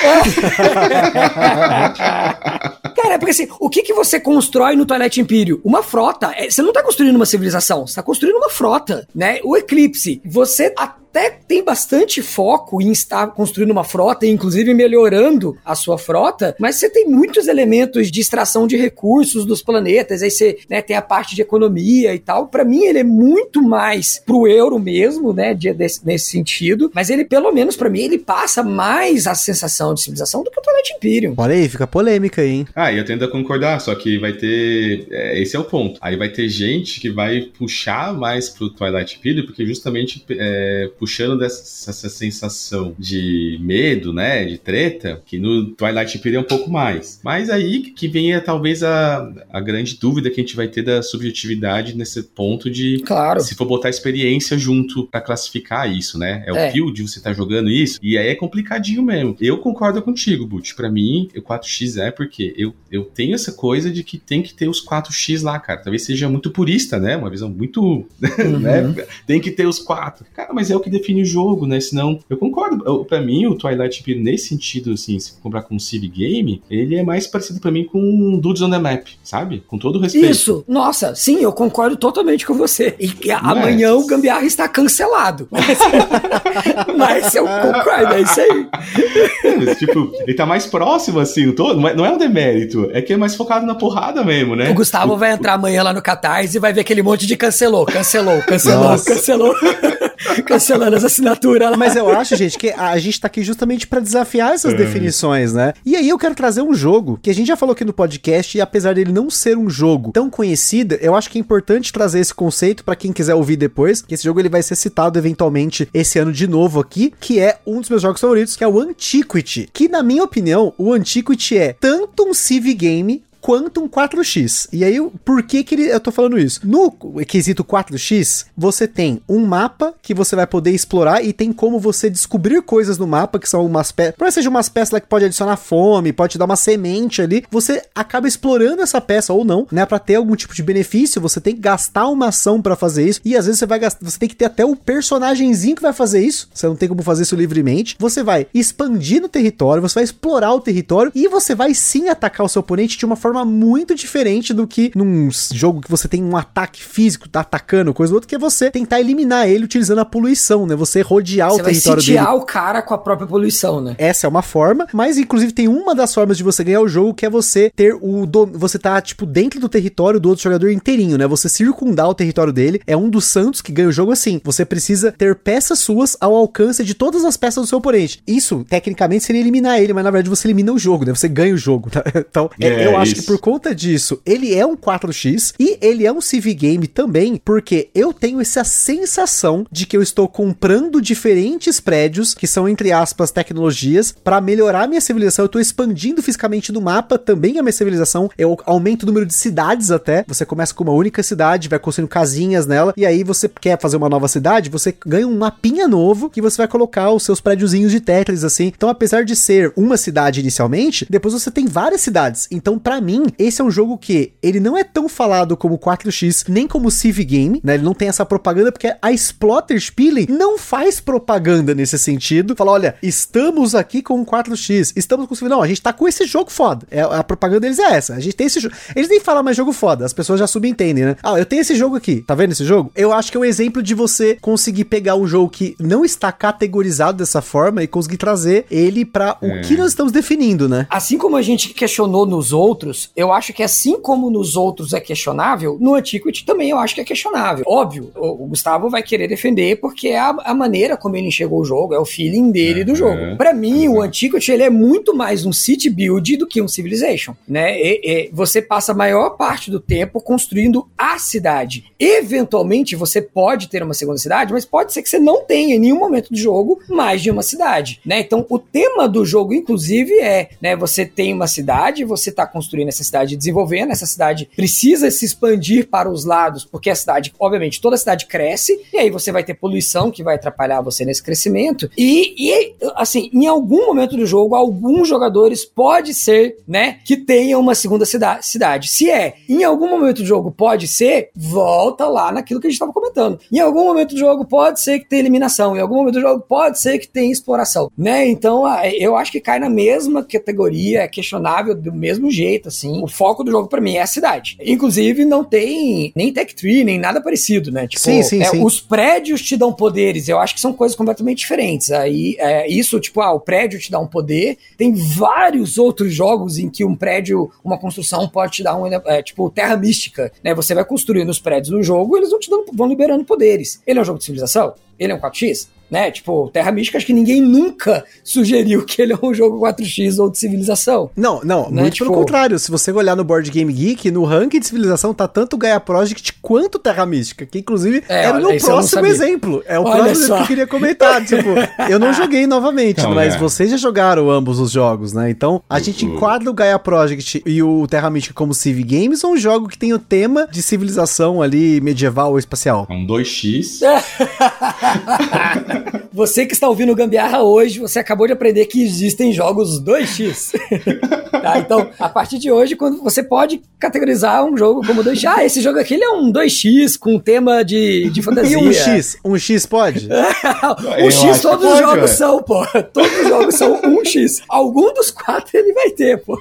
Cara, é porque assim, o que, que você constrói no Twilight Imperium? Uma frota. É, você não tá construindo uma civilização, você tá construindo uma frota, né? O Eclipse, você até tem bastante foco em estar construindo uma frota, inclusive melhorando a sua frota, mas você tem muitos elementos de extração de recursos dos planetas, aí você né, tem a parte de economia e tal. Para mim, ele é muito mais pro euro mesmo, né, de, desse, nesse sentido, mas ele, pelo menos para mim, ele passa mais a sensação de civilização do que o Twilight Imperium. Olha aí, fica polêmica aí, hein? Ah, eu tendo a concordar, só que vai ter. É, esse é o ponto. Aí vai ter gente que vai puxar mais pro Twilight Imperium, porque justamente é, puxando dessa essa sensação de medo, né, de treta, que no Twilight Imperium é um pouco mais. Mas aí que vem é, talvez a, a grande dúvida que a gente vai ter da subjetividade nesse ponto de claro. se for botar experiência junto para classificar isso, né? É, é, o fio de você estar tá jogando isso, e aí é complicadinho mesmo. Eu concordo contigo, Butch. Para mim, o 4x é porque eu, eu tenho essa coisa de que tem que ter os 4x lá, cara. Talvez seja muito purista, né? Uma visão muito. Uhum. né? Tem que ter os quatro. Cara, mas é o que define o jogo, né? Senão, eu concordo. Para mim, o Twilight Imperium, nesse sentido, assim, se comprar com um Civ Game, ele é mais parecido para mim com Dudes on the Map, sabe? Com todo o respeito. Isso! Nossa, sim, eu concordo totalmente com você. E amanhã o Gambiarra está cancelado. Mas, mas eu concordo, é isso aí. Tipo, ele tá mais próximo, assim, todo. Não é um demérito, é que é mais focado na porrada mesmo, né? O Gustavo o, vai entrar amanhã lá no Catarse e vai ver aquele monte de cancelou, cancelou, cancelou, Nossa. cancelou. Cancelando as assinaturas. Mas eu acho, gente, que a gente tá aqui justamente para desafiar essas é. definições, né? E aí eu quero trazer um jogo que a gente já falou aqui no podcast e apesar dele não ser um jogo tão conhecido, eu acho que é importante trazer esse conceito para quem quiser ouvir depois, que esse jogo ele vai ser citado eventualmente esse ano de novo aqui, que é um dos meus jogos favoritos, que é o Antiquity, que na minha opinião, o Antiquity é tanto um civ game quanto um 4x. E aí, por que que ele, eu tô falando isso? No quesito 4x, você tem um mapa que você vai poder explorar e tem como você descobrir coisas no mapa, que são umas peças, por seja umas peças lá que pode adicionar fome, pode te dar uma semente ali, você acaba explorando essa peça ou não, né, para ter algum tipo de benefício, você tem que gastar uma ação para fazer isso, e às vezes você vai gastar, você tem que ter até o personagemzinho que vai fazer isso, você não tem como fazer isso livremente, você vai expandir no território, você vai explorar o território e você vai sim atacar o seu oponente de uma forma forma muito diferente do que num jogo que você tem um ataque físico, tá atacando, coisa ou outra, que é você tentar eliminar ele utilizando a poluição, né? Você rodear você o território dele. Você vai o cara com a própria poluição, né? Essa é uma forma, mas inclusive tem uma das formas de você ganhar o jogo que é você ter o do... você tá tipo dentro do território do outro jogador inteirinho, né? Você circundar o território dele. É um dos santos que ganha o jogo assim. Você precisa ter peças suas ao alcance de todas as peças do seu oponente. Isso, tecnicamente, seria eliminar ele, mas na verdade você elimina o jogo, né? Você ganha o jogo, tá? Então, é, eu acho isso. que por conta disso, ele é um 4x e ele é um CV game também, porque eu tenho essa sensação de que eu estou comprando diferentes prédios, que são, entre aspas, tecnologias, para melhorar minha civilização. Eu estou expandindo fisicamente no mapa também a minha civilização. Eu aumento o número de cidades até. Você começa com uma única cidade, vai construindo casinhas nela, e aí você quer fazer uma nova cidade, você ganha um mapinha novo que você vai colocar os seus prédiozinhos de Tetris, assim. Então, apesar de ser uma cidade inicialmente, depois você tem várias cidades. Então, para mim, esse é um jogo que ele não é tão falado como 4X, nem como Civ Game, né? Ele não tem essa propaganda porque a Splotter Spielen não faz propaganda nesse sentido. Fala, olha, estamos aqui com 4X, estamos com Civ... Não, a gente tá com esse jogo foda. É, a propaganda deles é essa. A gente tem esse jogo. Eles nem falam mais jogo foda, as pessoas já subentendem, né? Ah, eu tenho esse jogo aqui. Tá vendo esse jogo? Eu acho que é um exemplo de você conseguir pegar um jogo que não está categorizado dessa forma e conseguir trazer ele para o é. que nós estamos definindo, né? Assim como a gente questionou nos outros, eu acho que assim como nos outros é questionável, no Antiquity também eu acho que é questionável. Óbvio, o, Gustavo vai querer defender porque é a, a, maneira como ele enxergou o jogo, é o feeling dele do jogo. Para mim, o Antiquity ele é muito mais um city build do que um Civilization, né? E, e você passa a maior parte do tempo construindo a cidade. Eventualmente você pode ter uma segunda cidade, mas pode ser que você não tenha em nenhum momento do jogo mais de uma cidade, né? Então o tema do jogo, inclusive, é, né? Você tem uma cidade, você tá construindo essa cidade desenvolvendo, cidade precisa se expandir para os lados, porque a cidade, obviamente, toda a cidade cresce, e aí você vai ter poluição que vai atrapalhar você nesse crescimento. E, e assim, em algum momento do jogo, alguns jogadores pode ser, né, que tenha uma segunda cida cidade. Se é, em algum momento do jogo pode ser, volta lá naquilo que a gente estava comentando. Em algum momento do jogo pode ser que tenha eliminação, em algum momento do jogo pode ser que tenha exploração, né? Então, eu acho que cai na mesma categoria, é questionável do mesmo jeito, assim. O foco do jogo para mim é a cidade. Inclusive, não tem nem tech tree, nem nada parecido, né? Tipo, sim, sim, é, sim. os prédios te dão poderes. Eu acho que são coisas completamente diferentes. Aí, é, isso, tipo, ah, o prédio te dá um poder. Tem vários outros jogos em que um prédio, uma construção pode te dar um, é, tipo, terra mística, né? Você vai construindo os prédios no jogo, eles vão te dando, vão liberando poderes. Ele é um jogo de civilização? Ele é um 4x? Né? Tipo, Terra Mística, acho que ninguém nunca sugeriu que ele é um jogo 4x ou de civilização. Não, não, né? muito tipo... pelo contrário. Se você olhar no Board Game Geek, no ranking de civilização tá tanto Gaia Project quanto Terra Mística, que inclusive é, era o meu próximo exemplo. É o olha próximo só. que eu queria comentar. tipo, eu não joguei novamente, então, mas é. vocês já jogaram ambos os jogos, né? Então, a gente enquadra o Gaia Project e o Terra Mística como Civ Games ou um jogo que tem o tema de civilização ali medieval ou espacial? É um 2x. Você que está ouvindo Gambiarra hoje, você acabou de aprender que existem jogos 2x. tá? Então, a partir de hoje, quando você pode categorizar um jogo como 2x, ah, esse jogo aqui é um 2x com tema de, de fantasia. E um X? Um X pode? um X todos os jogos são, pô. Todos os jogos são um X. Algum dos quatro ele vai ter, pô.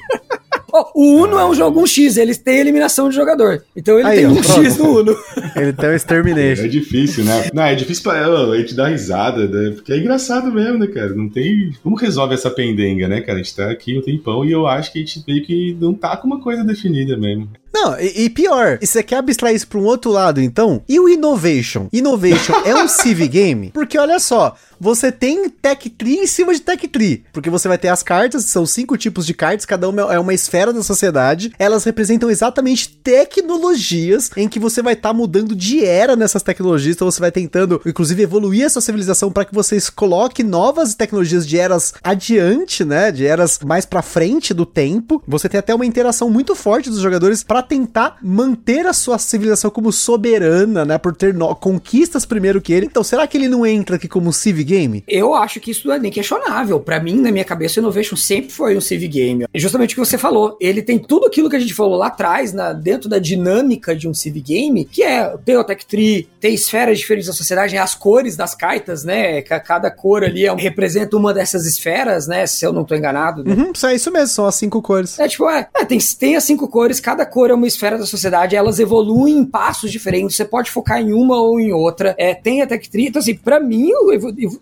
O Uno é um jogo 1x, ele tem eliminação de jogador. Então ele Aí, tem 1x no Uno. Ele tem o Extermination. É difícil, né? Não, é difícil pra a gente dar risada, né? Porque é engraçado mesmo, né, cara? Não tem. Como resolve essa pendenga, né, cara? A gente tá aqui um tempão e eu acho que a gente meio que não tá com uma coisa definida mesmo. Não, e, e, pior, você quer abstrair isso para um outro lado, então? E o Innovation? Innovation é um Civ game? Porque olha só, você tem Tech Tree em cima de Tech Tree, porque você vai ter as cartas, são cinco tipos de cartas, cada uma é uma esfera da sociedade, elas representam exatamente tecnologias em que você vai estar tá mudando de era nessas tecnologias, então você vai tentando, inclusive, evoluir a sua civilização para que vocês coloquem novas tecnologias de eras adiante, né, de eras mais para frente do tempo. Você tem até uma interação muito forte dos jogadores para tentar manter a sua civilização como soberana, né? Por ter no... conquistas primeiro que ele. Então, será que ele não entra aqui como um Civ Game? Eu acho que isso não é nem questionável. Para mim, na minha cabeça, o Innovation sempre foi um Civ Game. E justamente o que você falou. Ele tem tudo aquilo que a gente falou lá atrás, na, dentro da dinâmica de um Civ Game, que é ter o Tech Tree, ter esferas diferentes da sociedade, as cores das cartas, né? Cada cor ali é, representa uma dessas esferas, né? Se eu não tô enganado. Né? Uhum, é isso mesmo, são as cinco cores. É tipo, é, é tem, tem as cinco cores, cada cor é uma esfera da sociedade, elas evoluem em passos diferentes, você pode focar em uma ou em outra. É, tem a Tech Tree, então assim, pra mim,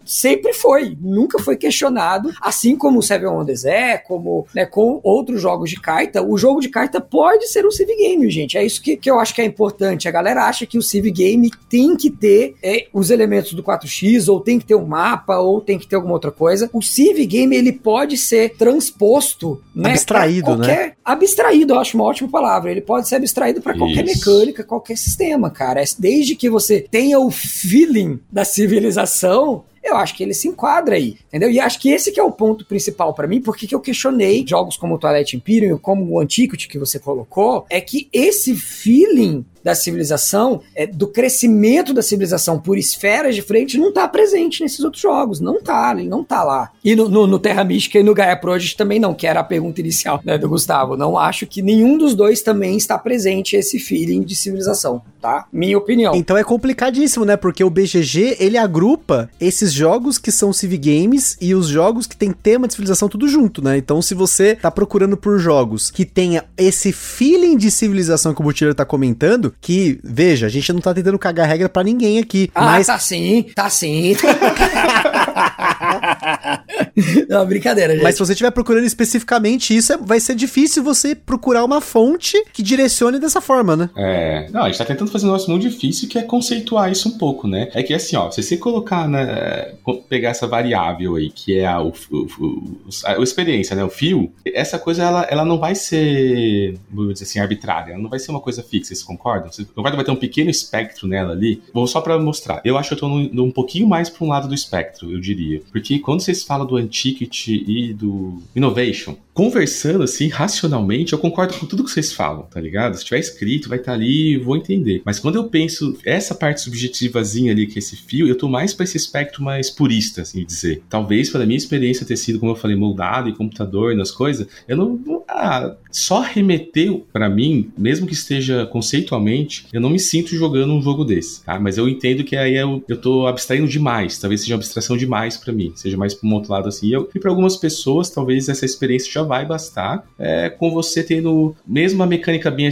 sempre foi, nunca foi questionado, assim como o Seven Wonders é, como né, com outros jogos de carta, o jogo de carta pode ser um Civ Game, gente. É isso que, que eu acho que é importante. A galera acha que o Civ Game tem que ter é, os elementos do 4X, ou tem que ter um mapa, ou tem que ter alguma outra coisa. O Civ Game, ele pode ser transposto, né? Abstraído, qualquer, né? Abstraído, eu acho uma ótima palavra. Ele pode ser abstraído para qualquer mecânica, qualquer sistema, cara. É, desde que você tenha o feeling da civilização, eu acho que ele se enquadra aí, entendeu? E acho que esse que é o ponto principal para mim, porque que eu questionei jogos como o Twilight Imperium, como o Antiquity que você colocou, é que esse feeling da civilização, é, do crescimento da civilização por esferas diferentes, não está presente nesses outros jogos. Não tá, ele não tá lá. E no, no, no, Terra Mística e no Gaia Project também não, que era a pergunta inicial né, do Gustavo. Não acho que nenhum dos dois também está presente esse feeling de civilização, tá? Minha opinião. Então é complicadíssimo, né? Porque o BGG, ele agrupa esses jogos que são Civ Games e os jogos que tem tema de civilização tudo junto, né? Então se você tá procurando por jogos que tenha esse feeling de civilização que o Butcher tá comentando, que, veja, a gente não tá tentando cagar regra para ninguém aqui. Ah, mas... tá sim, tá sim. não, brincadeira, gente. Mas se você estiver procurando especificamente isso, é, vai ser difícil você procurar uma fonte que direcione dessa forma, né? É. Não, a gente tá tentando fazer um negócio muito difícil que é conceituar isso um pouco, né? É que assim, ó, se você colocar, né, pegar essa variável aí, que é a, o, o, a, a experiência, né, o fio, essa coisa, ela, ela não vai ser, vamos dizer assim, arbitrária, ela não vai ser uma coisa fixa, vocês concordam? Você vai ter um pequeno espectro nela ali. Vou só para mostrar. Eu acho que eu tô um pouquinho mais para um lado do espectro, eu diria. Porque quando vocês falam do Antiquity e do Innovation, conversando assim, racionalmente, eu concordo com tudo que vocês falam, tá ligado? Se tiver escrito, vai estar tá ali, vou entender. Mas quando eu penso essa parte subjetivazinha ali, que é esse fio, eu tô mais para esse espectro mais purista, assim dizer. Talvez pela minha experiência ter sido, como eu falei, moldado em computador, nas coisas, eu não. não ah, só remeter para mim, mesmo que esteja conceitualmente, eu não me sinto jogando um jogo desse, tá? Mas eu entendo que aí eu, eu tô abstraindo demais, talvez seja uma abstração demais para mim, seja mais para um outro lado assim. Eu, e para algumas pessoas, talvez essa experiência já vai bastar, é, com você tendo mesmo uma mecânica bem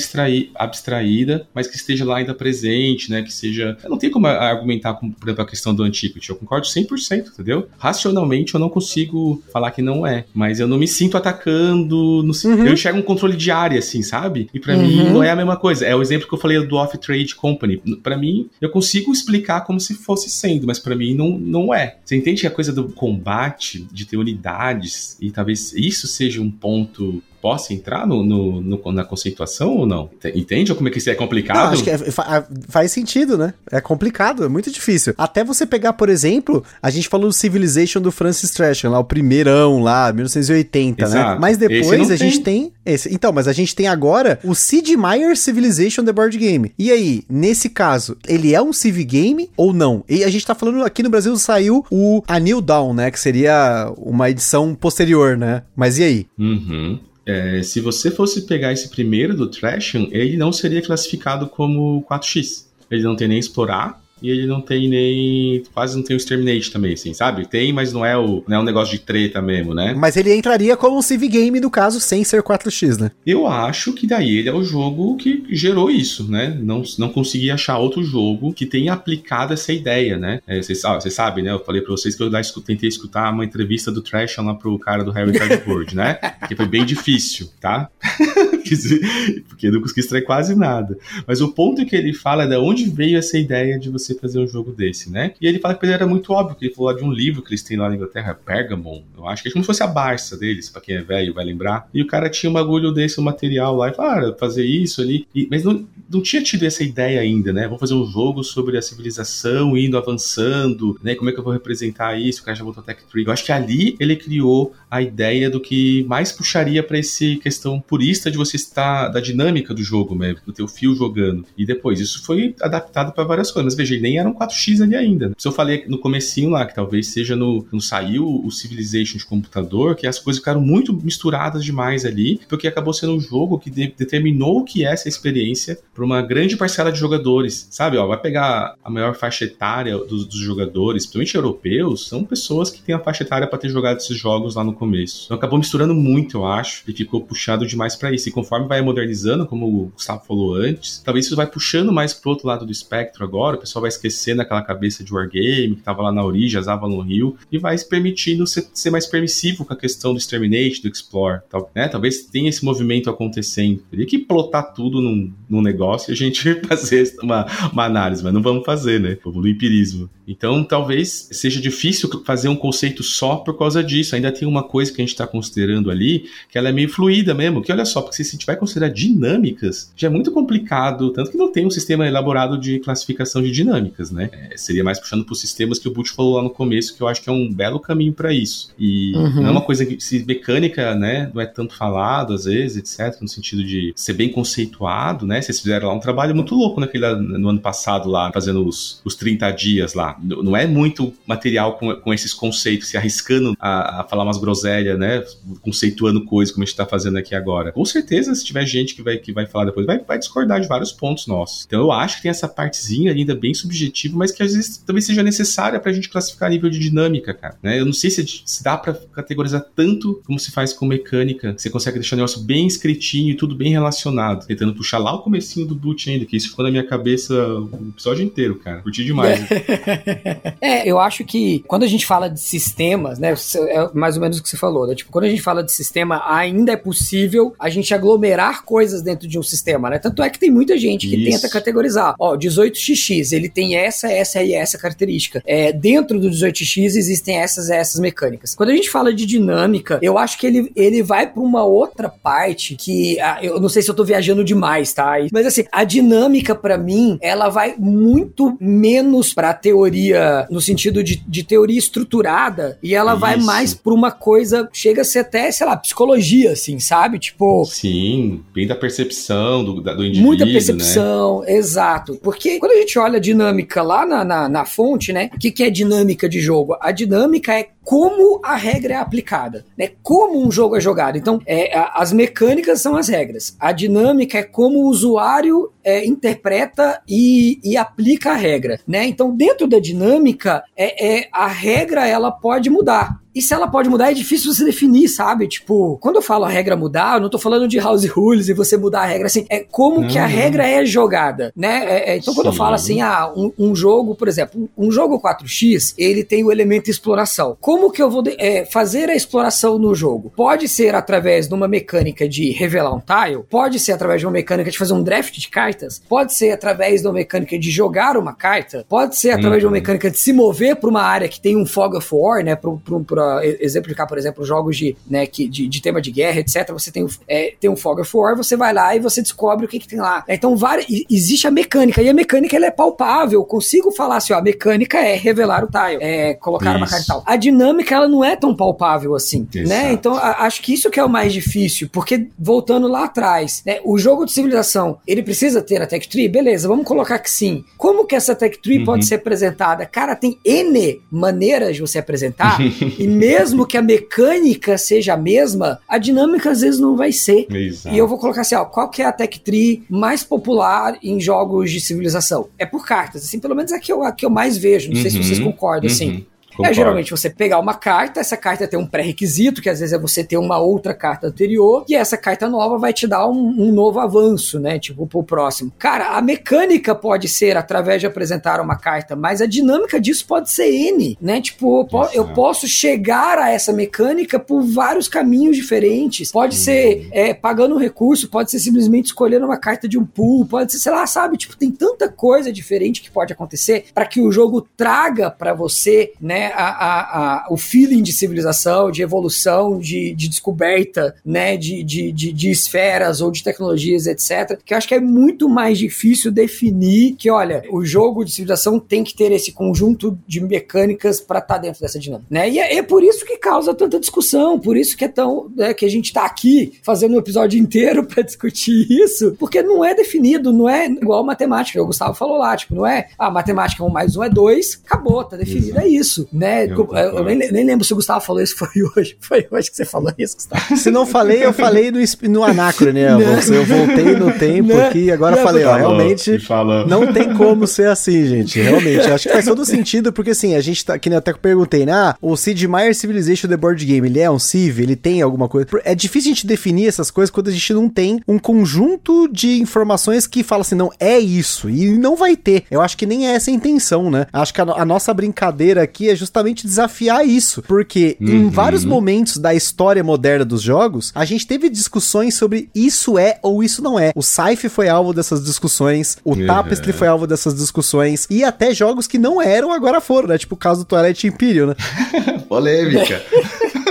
abstraída, mas que esteja lá ainda presente, né? Que seja. Eu não tenho como argumentar com, por exemplo, a questão do Antiquity. Eu concordo 100%, entendeu? Racionalmente eu não consigo falar que não é, mas eu não me sinto atacando. Uhum. Eu enxergo um controle de área, assim, sabe? E para uhum. mim não é a mesma coisa. É o exemplo que eu falei do Off Trade Company. Para mim, eu consigo explicar como se fosse sendo, mas para mim não, não é. Você entende que a coisa do combate, de ter unidades, e talvez isso seja um ponto possa entrar no, no, no, na conceituação ou não? Entende como é que isso é complicado? Não, acho que é, faz sentido, né? É complicado, é muito difícil. Até você pegar, por exemplo, a gente falou do Civilization do Francis Tresham, lá, o primeirão lá, 1980, né? Exato. né? Mas depois a gente tem esse. Então, mas a gente tem agora o Sid Meier Civilization The Board Game. E aí, nesse caso, ele é um Civ Game ou não? E a gente tá falando aqui no Brasil saiu o A New Dawn, né? Que seria uma edição posterior, né? Mas e aí? Uhum. É, se você fosse pegar esse primeiro do Trashing, ele não seria classificado como 4x. Ele não tem nem explorar, e ele não tem nem. quase não tem o Exterminate também, assim, sabe? Tem, mas não é, o, não é um negócio de treta mesmo, né? Mas ele entraria como um Civ Game, no caso, sem ser 4x, né? Eu acho que daí ele é o jogo que gerou isso, né? Não, não consegui achar outro jogo que tenha aplicado essa ideia, né? É, vocês, vocês sabem, né? Eu falei pra vocês que eu tentei escutar uma entrevista do Trash lá pro cara do Harry Cardboard, né? Que foi bem difícil, tá? Porque eu não consegui extrair quase nada. Mas o ponto que ele fala é de onde veio essa ideia de você fazer um jogo desse, né? E ele fala que ele era muito óbvio, que ele falou de um livro que eles têm lá na Inglaterra, Pergamon, eu acho que é como se fosse a Barça deles, para quem é velho vai lembrar. E o cara tinha um bagulho desse, um material lá, e falou, ah, fazer isso ali. E, mas não, não tinha tido essa ideia ainda, né? Vou fazer um jogo sobre a civilização indo avançando, né? Como é que eu vou representar isso? O cara já botou Tech Tree. Eu acho que ali ele criou a ideia do que mais puxaria para esse questão purista de você estar da dinâmica do jogo mesmo, do teu fio jogando. E depois isso foi adaptado para várias coisas. Mas veja, nem era um 4x ali ainda. Se eu falei no comecinho lá que talvez seja no, no saiu o Civilization de computador, que as coisas ficaram muito misturadas demais ali, porque acabou sendo um jogo que de, determinou o que é essa experiência para uma grande parcela de jogadores, sabe? Ó, vai pegar a maior faixa etária dos, dos jogadores, principalmente europeus, são pessoas que têm a faixa etária para ter jogado esses jogos lá no começo. Então acabou misturando muito, eu acho, e ficou puxado demais para isso. E conforme vai modernizando, como o Gustavo falou antes, talvez isso vai puxando mais pro outro lado do espectro agora, o pessoal vai esquecendo aquela cabeça de wargame que tava lá na origem, as Avalon Hill, e vai permitindo ser, ser, mais permissivo com a questão do Exterminate, do Explore, tal, né? Talvez tenha esse movimento acontecendo. Teria que plotar tudo num, num negócio e a gente fazer uma, uma análise, mas não vamos fazer, né? Vamos no empirismo. Então, talvez seja difícil fazer um conceito só por causa disso. Ainda tem uma coisa que a gente está considerando ali, que ela é meio fluida mesmo. Que olha só, porque se a gente vai considerar dinâmicas, já é muito complicado, tanto que não tem um sistema elaborado de classificação de dinâmicas, né? É, seria mais puxando para os sistemas que o Butch falou lá no começo, que eu acho que é um belo caminho para isso. E uhum. não é uma coisa que, se mecânica, né, não é tanto falado às vezes, etc., no sentido de ser bem conceituado, né? Vocês fizeram lá um trabalho muito louco naquele, no ano passado lá, fazendo os, os 30 dias lá não é muito material com, com esses conceitos, se arriscando a, a falar umas groselhas, né? Conceituando coisas como a gente está fazendo aqui agora. Com certeza, se tiver gente que vai, que vai falar depois, vai, vai discordar de vários pontos nossos. Então eu acho que tem essa partezinha ainda bem subjetiva, mas que às vezes talvez seja necessária para a gente classificar nível de dinâmica, cara. Né? Eu não sei se, se dá para categorizar tanto como se faz com mecânica. Você consegue deixar o negócio bem escritinho e tudo bem relacionado. Tentando puxar lá o comecinho do boot ainda, que isso ficou na minha cabeça o episódio inteiro, cara. Curti demais. é, eu acho que quando a gente fala de sistemas, né, é mais ou menos o que você falou, né? Tipo, quando a gente fala de sistema, ainda é possível a gente aglomerar coisas dentro de um sistema, né? Tanto é que tem muita gente que Isso. tenta categorizar. Ó, 18xx, ele tem essa, essa e essa característica. É, dentro do 18x existem essas e essas mecânicas. Quando a gente fala de dinâmica, eu acho que ele, ele vai para uma outra parte que ah, eu não sei se eu tô viajando demais, tá? Mas assim, a dinâmica para mim, ela vai muito menos para teoria teoria, no sentido de, de teoria estruturada, e ela Isso. vai mais pra uma coisa, chega a ser até, sei lá, psicologia, assim, sabe? Tipo. Sim, bem da percepção do, do indivíduo. Muita né? percepção, né? exato. Porque quando a gente olha a dinâmica lá na, na, na fonte, né? O que, que é dinâmica de jogo? A dinâmica é como a regra é aplicada, né? Como um jogo é jogado. Então, é, as mecânicas são as regras. A dinâmica é como o usuário é, interpreta e, e, aplica a regra, né? Então, dentro da dinâmica, é, é, a regra ela pode mudar. E se ela pode mudar, é difícil você definir, sabe? Tipo, quando eu falo a regra mudar, eu não tô falando de house rules e você mudar a regra assim. É como que a regra é jogada, né? É, é, então, quando Sim. eu falo assim, ah, um, um, jogo, por exemplo, um jogo 4x, ele tem o elemento exploração. Como que eu vou é, fazer a exploração no jogo? Pode ser através de uma mecânica de revelar um tile, pode ser através de uma mecânica de fazer um draft de cartas, pode ser através de uma mecânica de jogar uma carta, pode ser através uhum. de uma uhum. mecânica de se mover para uma área que tem um fog of war, né? Para exemplificar, por exemplo, jogos de, né, que, de, de tema de guerra, etc. Você tem, é, tem um fog of war, você vai lá e você descobre o que, que tem lá. Então, várias, existe a mecânica, e a mecânica ela é palpável. Eu consigo falar assim, ó, a mecânica é revelar o tile, é colocar isso. uma carta e tal. A dinâmica, ela não é tão palpável assim, né? Exato. né? Então, a, acho que isso que é o mais difícil, porque voltando lá atrás, né, o jogo de civilização, ele precisa ter a tech tree? Beleza, vamos colocar que sim. Como que essa tech tree uhum. pode ser apresentada? Cara, tem N maneiras de você apresentar, e mesmo que a mecânica seja a mesma, a dinâmica às vezes não vai ser. Exato. E eu vou colocar assim, ó, qual que é a tech tree mais popular em jogos de civilização? É por cartas, assim, pelo menos a que eu, a que eu mais vejo, não uhum. sei se vocês uhum. concordam, assim. uhum. assim. É geralmente você pegar uma carta, essa carta tem um pré-requisito, que às vezes é você ter uma outra carta anterior, e essa carta nova vai te dar um, um, novo avanço, né? Tipo, pro próximo. Cara, a mecânica pode ser através de apresentar uma carta, mas a dinâmica disso pode ser N, né? Tipo, eu posso chegar a essa mecânica por vários caminhos diferentes. Pode uhum. ser é, pagando um recurso, pode ser simplesmente escolhendo uma carta de um pool, pode ser, sei lá, sabe? Tipo, tem tanta coisa diferente que pode acontecer para que o jogo traga para você, né? a, a, a, o feeling de civilização, de evolução, de, de descoberta, né, de, de, de, de, esferas ou de tecnologias, etc. Que eu acho que é muito mais difícil definir que, olha, o jogo de civilização tem que ter esse conjunto de mecânicas para estar tá dentro dessa dinâmica, né? E é, é, por isso que causa tanta discussão, por isso que é tão, né, que a gente está aqui fazendo um episódio inteiro para discutir isso, porque não é definido, não é igual matemática, o Gustavo falou lá, tipo, não é, ah, matemática 1 mais 1 é 2, acabou, tá definido, é isso né? Eu, eu nem, nem, lembro se o Gustavo falou isso, foi hoje. Foi hoje que você falou isso, Gustavo. Se não falei, eu falei no, no Anacro, né? Eu voltei no tempo né? aqui agora não, falei, ó, realmente não tem como ser assim, gente. Realmente, acho que faz todo sentido, porque assim, a gente tá, que nem até perguntei, né? Ah, o Sid Meier Civilization The Board Game, ele é um Civ? Ele tem alguma coisa? É difícil a gente definir essas coisas quando a gente não tem um conjunto de informações que fala assim, não, é isso. E não vai ter. Eu acho que nem é essa a intenção, né? Acho que a, a nossa brincadeira aqui é justamente desafiar isso, porque uhum. em vários momentos da história moderna dos jogos, a gente teve discussões sobre isso é ou isso não é. O Scythe foi alvo dessas discussões, o uhum. Tapestry foi alvo dessas discussões, e até jogos que não eram agora foram, né? Tipo o caso do Twilight Imperium, né? Polêmica.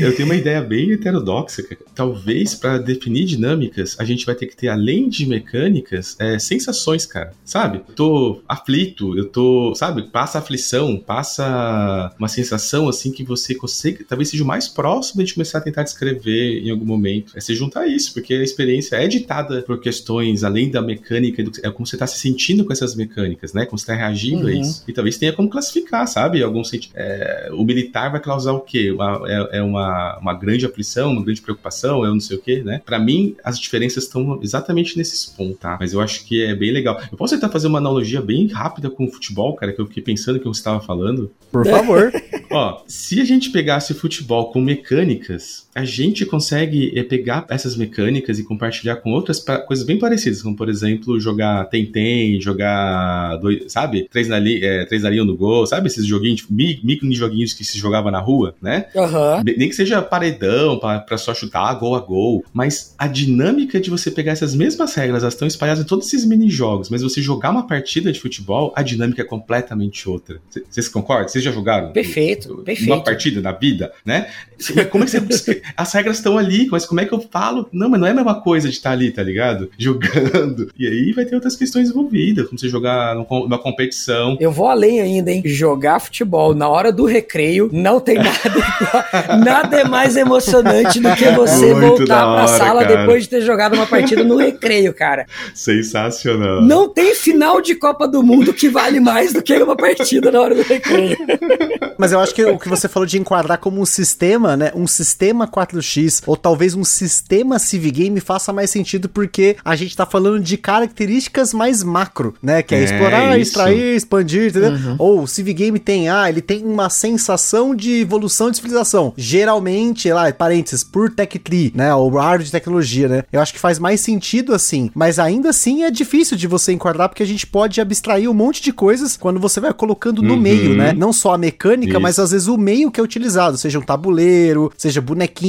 Eu tenho uma ideia bem heterodoxa. Talvez para definir dinâmicas, a gente vai ter que ter, além de mecânicas, é, sensações, cara. Sabe? Eu tô aflito, eu tô. Sabe? Passa aflição, passa uma sensação assim que você consegue. Talvez seja o mais próximo de começar a tentar descrever em algum momento. É se juntar isso, porque a experiência é ditada por questões além da mecânica, é como você tá se sentindo com essas mecânicas, né? Como você tá reagindo uhum. a isso. E talvez tenha como classificar, sabe? Algum é, O militar vai causar o quê? Uma, é, é uma, uma grande aflição, uma grande preocupação, eu não sei o que, né? Para mim, as diferenças estão exatamente nesses pontos, tá? Mas eu acho que é bem legal. Eu posso tentar fazer uma analogia bem rápida com o futebol, cara, que eu fiquei pensando que você estava falando? Por favor. Ó, se a gente pegasse futebol com mecânicas, a gente consegue é, pegar essas mecânicas e compartilhar com outras coisas bem parecidas, como por exemplo, jogar Tentem, jogar, dois, sabe? Três na, li, é, três na linha no gol, sabe? Esses joguinhos, micro joguinhos que se jogava na rua, né? Uhum. Nem que seja paredão para só chutar gol a gol, mas a dinâmica de você pegar essas mesmas regras, elas estão espalhadas em todos esses mini-jogos, mas você jogar uma partida de futebol, a dinâmica é completamente outra. Vocês concordam? Vocês já jogaram? Perfeito, perfeito. Uma partida na vida, né? Como é que você as regras estão ali, mas como é que eu falo? Não, mas não é a mesma coisa de estar ali, tá ligado? Jogando. E aí vai ter outras questões envolvidas, como você jogar numa competição. Eu vou além ainda, hein? Jogar futebol na hora do recreio não tem nada igual, nada é mais emocionante do que você Muito voltar hora, pra sala cara. depois de ter jogado uma partida no recreio, cara. Sensacional. Não tem final de Copa do Mundo que vale mais do que uma partida na hora do recreio. Mas eu acho que o que você falou de enquadrar como um sistema, né? Um sistema 4x, ou talvez um sistema Civ Game faça mais sentido porque a gente tá falando de características mais macro, né? Que é, é explorar, isso. extrair, expandir, entendeu? Uhum. Ou o Civ Game tem, ah, ele tem uma sensação de evolução de civilização. Geralmente, lá, parênteses, por tech tree, né? Ou árvore de tecnologia, né? Eu acho que faz mais sentido assim. Mas ainda assim é difícil de você enquadrar porque a gente pode abstrair um monte de coisas quando você vai colocando no uhum. meio, né? Não só a mecânica, Isso. mas às vezes o meio que é utilizado, seja um tabuleiro, seja bonequinho,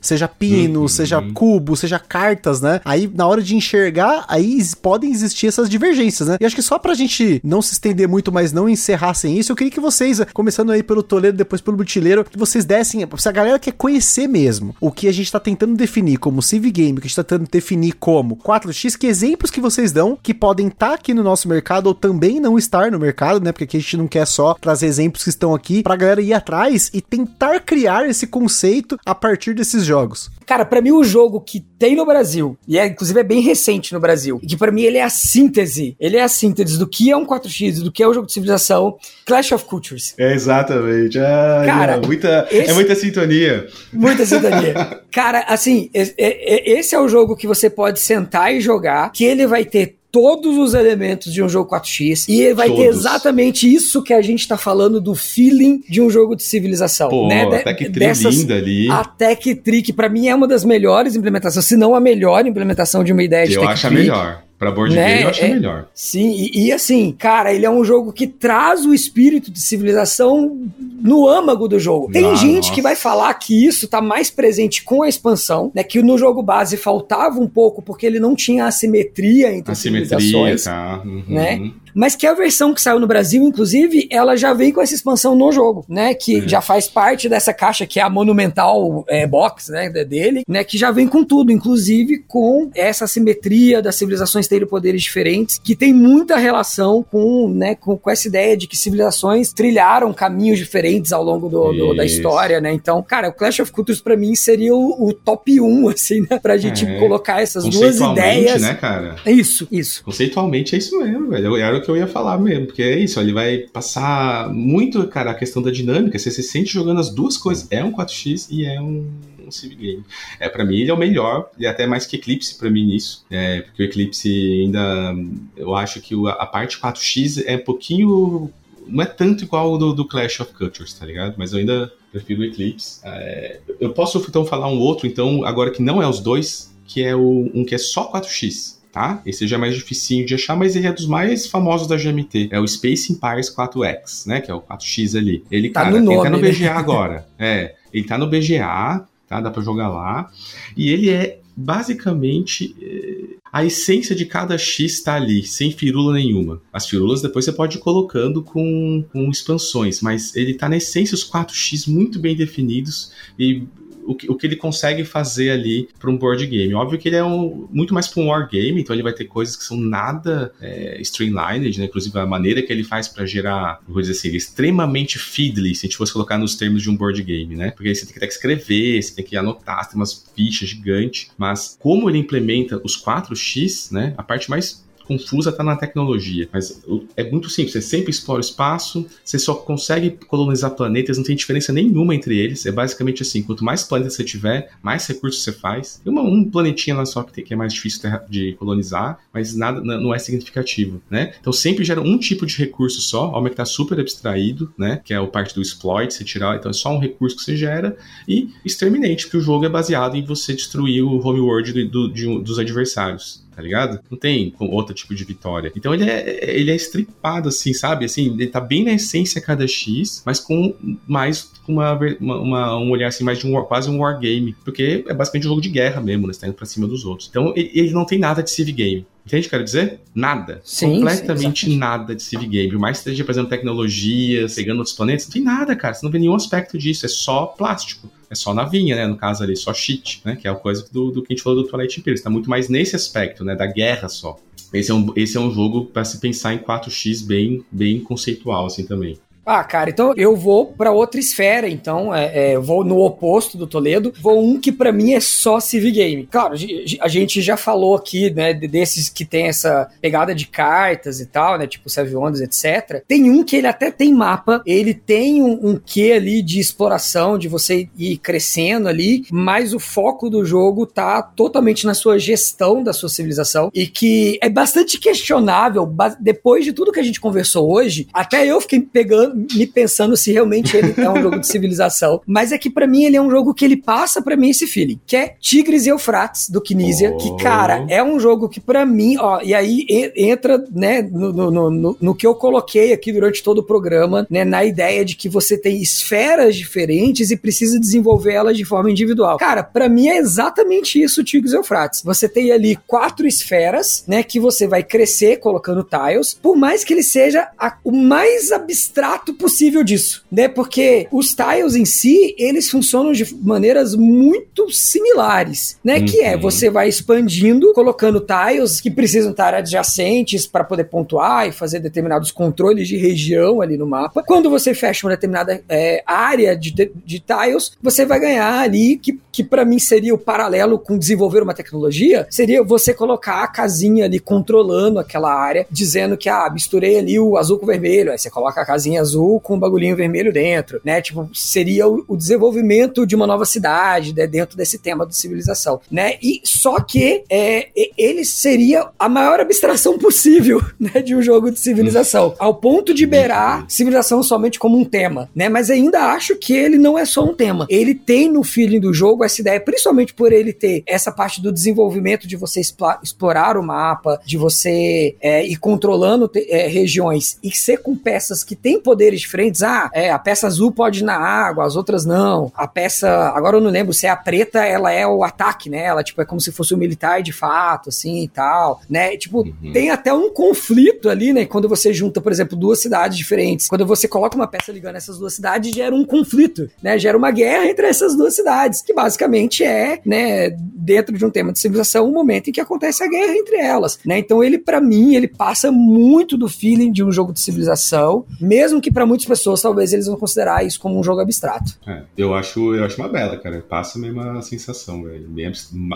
seja pino, uhum. seja cubo, seja cartas, né? Aí na hora de enxergar, aí podem existir essas divergências, né? E acho que só pra gente não se estender muito, mas não encerrar sem isso, eu queria que vocês, começando aí pelo Toledo, depois pelo Butileiro, que vocês dessem, se a galera quer conhecer mesmo o que a gente tá tentando definir como Civ Game, o que a gente tá tentando definir como 4x, que exemplos que vocês dão que podem estar tá aqui no nosso mercado ou também não estar no mercado, né? Porque aqui a gente não quer só trazer exemplos que estão aqui pra galera ir atrás e tentar criar esse conceito a partir desses jogos. Cara, para mim o jogo que tem no Brasil, e é inclusive é bem recente no Brasil, e que para mim ele é a síntese, ele é a síntese do que é um 4x, do que é o um jogo de civilização, Clash of Cultures. É exatamente. Ah, Cara, não, muita, é esse, é muita sintonia. Muita sintonia. Cara, assim, esse é o jogo que você pode sentar e jogar, que ele vai ter todos os elementos de um jogo 4x e vai todos. ter exatamente isso que a gente tá falando do feeling de um jogo de civilização, Pô, né? De, até que Dessas, linda ali. Até que Trick, para mim é uma das melhores implementações, se não a melhor implementação de uma ideia de Eu acho a melhor. Pra board né? game eu acho é, melhor. Sim, e, e, assim, cara, ele é um jogo que traz o espírito de civilização no âmago do jogo. Tem ah, gente nossa. que vai falar que isso tá mais presente com a expansão, né? Que no jogo base faltava um pouco porque ele não tinha assimetria entre assimetria, civilizações. Tá. Uhum. Né? Mas que a versão que saiu no Brasil, inclusive, ela já vem com essa expansão no jogo, né? Que uhum. já faz parte dessa caixa que é a Monumental é, Box, né? Dele, né? Que já vem com tudo, inclusive com essa simetria das civilizações terem poderes diferentes, que tem muita relação com, né? Com, com essa ideia de que civilizações trilharam caminhos diferentes ao longo do, do, da história, né? Então, cara, o Clash of Cultures para mim seria o, o, top 1, assim, né? Pra gente é. colocar essas duas ideias. né, cara? Isso, isso. Conceitualmente é isso mesmo, velho. Eu era o que eu ia falar mesmo, porque é isso, ele vai passar muito, cara, a questão da dinâmica, você se sente jogando as duas coisas, é um 4x e é um, um Civ Game. É, para mim ele é o melhor, e até mais que Eclipse para mim nisso, é, porque o Eclipse ainda, eu acho que a parte 4x é um pouquinho, não é tanto igual do, do Clash of Cultures, tá ligado? Mas eu ainda prefiro o Eclipse. É, eu posso então falar um outro, então, agora que não é os dois, que é o, um que é só 4x, tá? Esse já é mais dificinho de achar, mas ele é dos mais famosos da GMT. É o Space Empires 4X, né? Que é o 4X ali. Ele, tá cara, no nome, ele tá no BGA né? agora. É, ele tá no BGA, tá? Dá pra jogar lá. E ele é basicamente é, a essência de cada X está ali, sem firula nenhuma. As firulas depois você pode ir colocando com, com expansões, mas ele está na essência os 4X muito bem definidos e o que, o que ele consegue fazer ali para um board game. Óbvio que ele é um, muito mais para um wargame, então ele vai ter coisas que são nada é, streamlined, né? Inclusive a maneira que ele faz para gerar, vou dizer assim, é extremamente fiddly, se a gente fosse colocar nos termos de um board game, né? Porque você tem que, ter que escrever, você tem que anotar, tem umas fichas gigantes, mas como ele implementa os 4x, né? A parte mais confusa está na tecnologia. Mas é muito simples, você sempre explora o espaço, você só consegue colonizar planetas, não tem diferença nenhuma entre eles. É basicamente assim: quanto mais planetas você tiver, mais recursos você faz. Tem uma, um planetinha lá só que, tem, que é mais difícil de colonizar, mas nada não é significativo, né? Então sempre gera um tipo de recurso só, ó, que está super abstraído, né? Que é o parte do exploit, você tirar, então é só um recurso que você gera, e exterminate, porque o jogo é baseado em você destruir o homeworld do, do, de, dos adversários tá ligado? Não tem outro tipo de vitória. Então ele é, ele é estripado, assim, sabe? Assim, ele tá bem na essência cada X, mas com mais com uma, uma, um olhar assim, mais de um quase um wargame. Porque é basicamente um jogo de guerra mesmo, né? Você tá indo pra cima dos outros. Então ele, ele não tem nada de Civ Game. Entende o que eu quero dizer? Nada. Sim, Completamente sim, nada de Civ Game. Por mais que esteja fazendo tecnologias, pegando outros planetas, não tem nada, cara. Você não vê nenhum aspecto disso. É só plástico é só navinha, né? No caso ali, só cheat, né? Que é a coisa do, do que a gente falou do Twilight Imperium. Está muito mais nesse aspecto, né? Da guerra só. Esse é um, esse é um jogo para se pensar em 4x bem, bem conceitual, assim, também. Ah, cara, então eu vou para outra esfera, então, é, é, vou no oposto do Toledo, vou um que para mim é só Civ Game. Claro, a gente já falou aqui, né, desses que tem essa pegada de cartas e tal, né, tipo Seven Wonders, etc. Tem um que ele até tem mapa, ele tem um, um quê ali de exploração, de você ir crescendo ali, mas o foco do jogo tá totalmente na sua gestão da sua civilização e que é bastante questionável, depois de tudo que a gente conversou hoje, até eu fiquei pegando, me pensando se realmente ele é um jogo de civilização, mas é que para mim ele é um jogo que ele passa para mim esse feeling, que é Tigres e Eufrates do Kinesia, oh. que cara, é um jogo que para mim, ó, e aí entra, né, no, no, no, no, que eu coloquei aqui durante todo o programa, né, na ideia de que você tem esferas diferentes e precisa desenvolver elas de forma individual. Cara, para mim é exatamente isso, Tigres e Eufrates. Você tem ali quatro esferas, né, que você vai crescer colocando tiles, por mais que ele seja a, o mais abstrato possível disso, né? Porque os tiles em si, eles funcionam de maneiras muito similares, né? Uhum. Que é, uhum. você vai expandindo, colocando tiles que precisam estar adjacentes para poder pontuar e fazer determinados controles de região ali no mapa. Quando você fecha uma determinada é, área de, de, de, tiles, você vai ganhar ali, que, que para mim seria o paralelo com desenvolver uma tecnologia, seria você colocar a casinha ali controlando aquela área, dizendo que, ah, misturei ali o azul com o vermelho, aí você coloca a casinha azul com o bagulhinho vermelho dentro, né? Tipo, seria o, o desenvolvimento de uma nova cidade né, dentro desse tema de civilização, né? E só que é, ele seria a maior abstração possível, né, de um jogo de civilização, ao ponto de beirar civilização somente como um tema, né? Mas ainda acho que ele não é só um tema. Ele tem no feeling do jogo essa ideia, principalmente por ele ter essa parte do desenvolvimento de você explorar o mapa, de você é, ir controlando é, regiões e ser com peças que têm poderes diferentes. Ah, é, a peça azul pode ir na água, as outras não. A peça, agora eu não lembro se é a preta, ela é o ataque, né? Ela tipo é como se fosse o um militar de fato, assim e tal, né? Tipo, uhum. tem até um conflito ali, né? Quando você junta, por exemplo, duas cidades diferentes. Quando você coloca uma peça ligando essas duas cidades, gera um conflito, né? Gera uma guerra entre essas duas cidades, que basicamente é, né, dentro de um tema de civilização, o um momento em que acontece a guerra entre elas, né? Então ele para mim, ele passa muito do feeling de um jogo de civilização, mesmo que para muitas pessoas talvez eles vão considerar isso como um jogo abstrato. É, eu acho, eu acho uma bela, cara. Passa a mesma sensação, velho.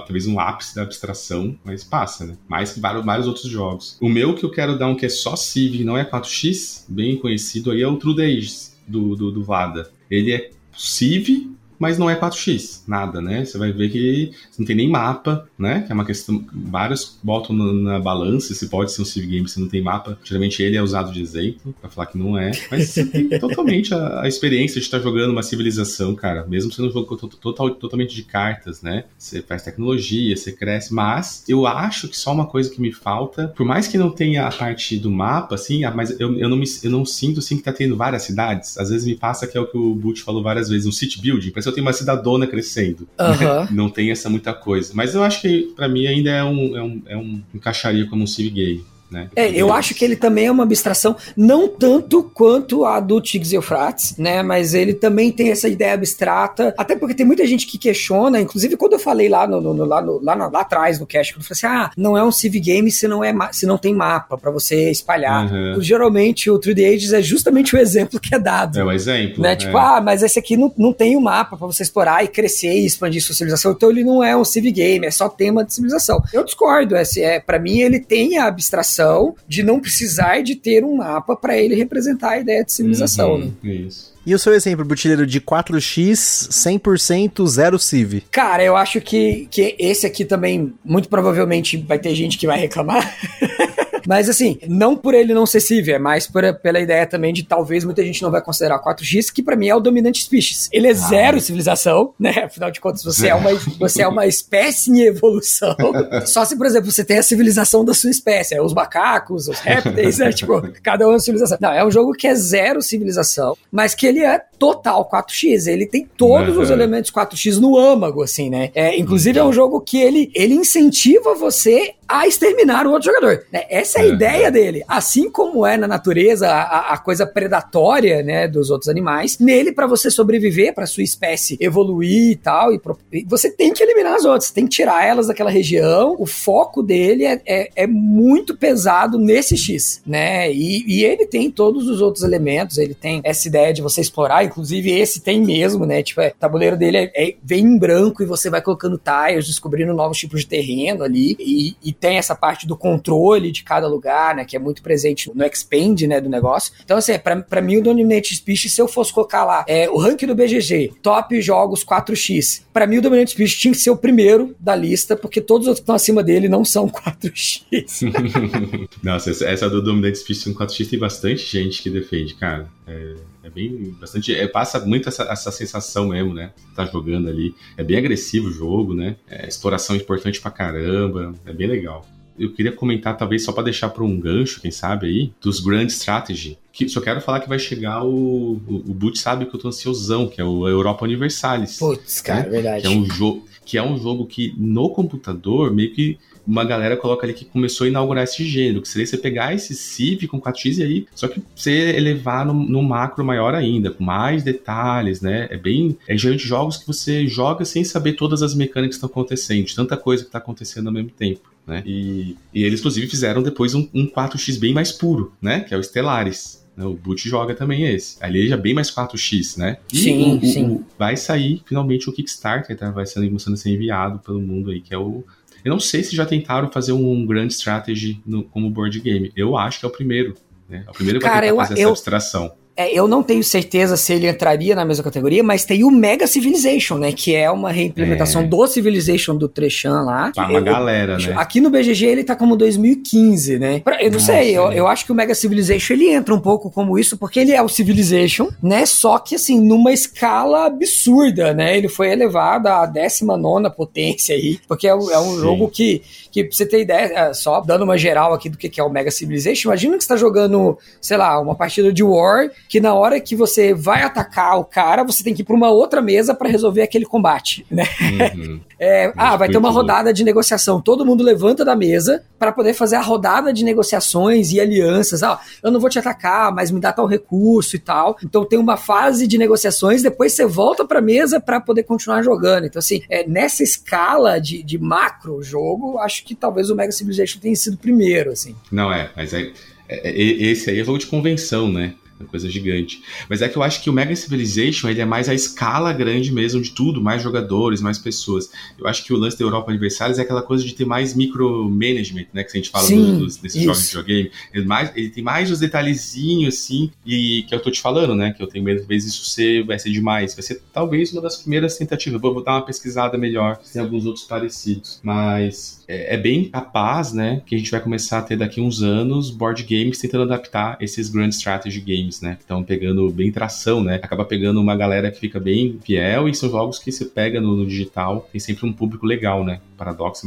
Talvez um ápice da abstração, mas passa, né? Mais que vários, vários outros jogos. O meu que eu quero dar um que é só Civ, não é 4x, bem conhecido aí, é o True Days do, do, do Vada. Ele é Civ, mas não é 4x, nada, né? Você vai ver que não tem nem mapa, né? Que é uma questão. Vários botam na, na balança se pode ser um Civ Game se não tem mapa. Geralmente ele é usado de exemplo, para falar que não é. Mas você tem totalmente a, a, experiência de estar jogando uma civilização, cara. Mesmo sendo um jogo total, totalmente de cartas, né? Você faz tecnologia, você cresce. Mas eu acho que só uma coisa que me falta, por mais que não tenha a parte do mapa, assim, ah, mas eu, eu, não, me, eu não sinto assim que tá tendo várias cidades. Às vezes me passa que é o que o Butch falou várias vezes, um city building eu tenho uma cidadona crescendo. Não tem essa muita coisa. Mas eu acho que para mim ainda é um, é um, é um encaixaria como um civ game. Né? É, eu acho que ele também é uma abstração, não tanto quanto a do Tigres e Eufrates, né? Mas ele também tem essa ideia abstrata, até porque tem muita gente que questiona, inclusive quando eu falei lá no, no, no lá, no, lá, lá atrás no cast, eu falei assim: ah, não é um Civ Game se não, é, se não tem mapa para você espalhar. Uhum. Geralmente o 3D Ages é justamente o exemplo que é dado. É o exemplo. Né? Tipo, é. ah, mas esse aqui não, não tem o um mapa para você explorar e crescer e expandir sua civilização, então ele não é um Civ Game, é só tema de civilização. Eu discordo, é, é, para mim ele tem a abstração de não precisar de ter um mapa para ele representar a ideia de civilização. Uhum, né? Isso. E o seu exemplo, Butileiro, de 4x, 100% zero Civ? Cara, eu acho que, que esse aqui também, muito provavelmente, vai ter gente que vai reclamar. Mas assim, não por ele não ser Civ, é mais por, pela ideia também de talvez muita gente não vai considerar 4x, que para mim é o dominante species. Ele é ah. zero civilização, né? Afinal de contas, você é uma, você é uma espécie em evolução. Só se, por exemplo, você tem a civilização da sua espécie, é os macacos, os répteis, né? Tipo, cada um é uma civilização. Não, é um jogo que é zero civilização, mas que ele é total 4x. Ele tem todos uhum. os elementos 4x no âmago, assim, né? É, inclusive, é um jogo que ele, ele incentiva você a exterminar o outro jogador. Né? Essa essa é a é. ideia dele. Assim como é na natureza a, a coisa predatória, né, dos outros animais, nele para você sobreviver, para sua espécie evoluir e tal, e você tem que eliminar as outras, tem que tirar elas daquela região. O foco dele é, é, é muito pesado nesse X, né? E, e, ele tem todos os outros elementos, ele tem essa ideia de você explorar, inclusive esse tem mesmo, né? Tipo, é, o tabuleiro dele é, é, vem em branco e você vai colocando tiles, descobrindo novos tipos de terreno ali, e, e tem essa parte do controle de cada lugar, né? Que é muito presente no expand, né? Do negócio. Então, assim, pra, pra mim, o Dominate Speech, se eu fosse colocar lá é, o ranking do BGG, top jogos 4x, pra mim o Dominate Speech tinha que ser o primeiro da lista, porque todos os outros que estão acima dele não são 4x. Nossa, essa, essa do Dominate Speech com 4x tem bastante gente que defende, cara. É, é bem bastante. É, passa muito essa, essa sensação mesmo, né? Tá jogando ali. É bem agressivo o jogo, né? É, exploração importante pra caramba. É bem legal eu queria comentar, talvez só para deixar para um gancho, quem sabe aí, dos Grand Strategy. Que, só quero falar que vai chegar o. O, o Boot sabe que eu tô ansiosão, que é o Europa Universalis. Putz, cara, né? verdade. Que é, um jogo, que é um jogo que no computador meio que uma galera coloca ali que começou a inaugurar esse gênero, que seria você pegar esse Civ com 4x e aí, só que você elevar no, macro maior ainda, com mais detalhes, né? É bem. É geralmente jogos que você joga sem saber todas as mecânicas que estão acontecendo, tanta coisa que está acontecendo ao mesmo tempo. Né? E, e eles, inclusive, fizeram depois um, um 4x bem mais puro, né? Que é o Stellaris. Né? O Boot joga também esse. Ali já é bem mais 4x, né? E sim, o, sim. O, vai sair finalmente o Kickstarter, tá? vai sendo, começando a ser enviado pelo mundo aí, que é o eu não sei se já tentaram fazer um grande strategy no, como board game. Eu acho que é o primeiro. Né? É o primeiro que vai tentar fazer eu, essa abstração. É, eu não tenho certeza se ele entraria na mesma categoria, mas tem o Mega Civilization, né? Que é uma reimplementação é. do Civilization do Trechan lá. Pra uma eu, galera, né? Aqui no BGG ele tá como 2015, né? Pra, eu não Nossa, sei, eu, eu, acho que o Mega Civilization ele entra um pouco como isso, porque ele é o Civilization, né? Só que assim, numa escala absurda, né? Ele foi elevado à 19 potência aí, porque é, é um jogo que, que, pra você ter ideia, é, só dando uma geral aqui do que é o Mega Civilization, imagina que você tá jogando, sei lá, uma partida de War que na hora que você vai atacar o cara, você tem que ir para uma outra mesa para resolver aquele combate, né? Uhum. É, ah, vai ter uma rodada de negociação. Todo mundo levanta da mesa para poder fazer a rodada de negociações e alianças. Ah, eu não vou te atacar, mas me dá tal recurso e tal. Então tem uma fase de negociações, depois você volta para a mesa para poder continuar jogando. Então, assim, é, nessa escala de, de macro jogo, acho que talvez o Mega Civilization tenha sido primeiro, assim. Não é, mas é, é esse aí é jogo de convenção, né? Uma coisa gigante. Mas é que eu acho que o Mega Civilization ele é mais a escala grande mesmo de tudo, mais jogadores, mais pessoas. Eu acho que o lance da Europa Aniversários é aquela coisa de ter mais micromanagement, né? Que a gente fala Sim, dos, desses isso. jogos de videogame. Ele, mais, ele tem mais os detalhezinhos, assim, e que eu tô te falando, né? Que eu tenho medo vezes isso ser, vai ser demais. Vai ser talvez uma das primeiras tentativas. Vou, vou dar uma pesquisada melhor, tem alguns outros parecidos. Mas é, é, bem capaz, né? Que a gente vai começar a ter daqui uns anos board games tentando adaptar esses Grand Strategy Games, né? Que estão pegando bem tração, né? Acaba pegando uma galera que fica bem fiel e são jogos que se pega no, no digital, tem sempre um público legal, né? Paradox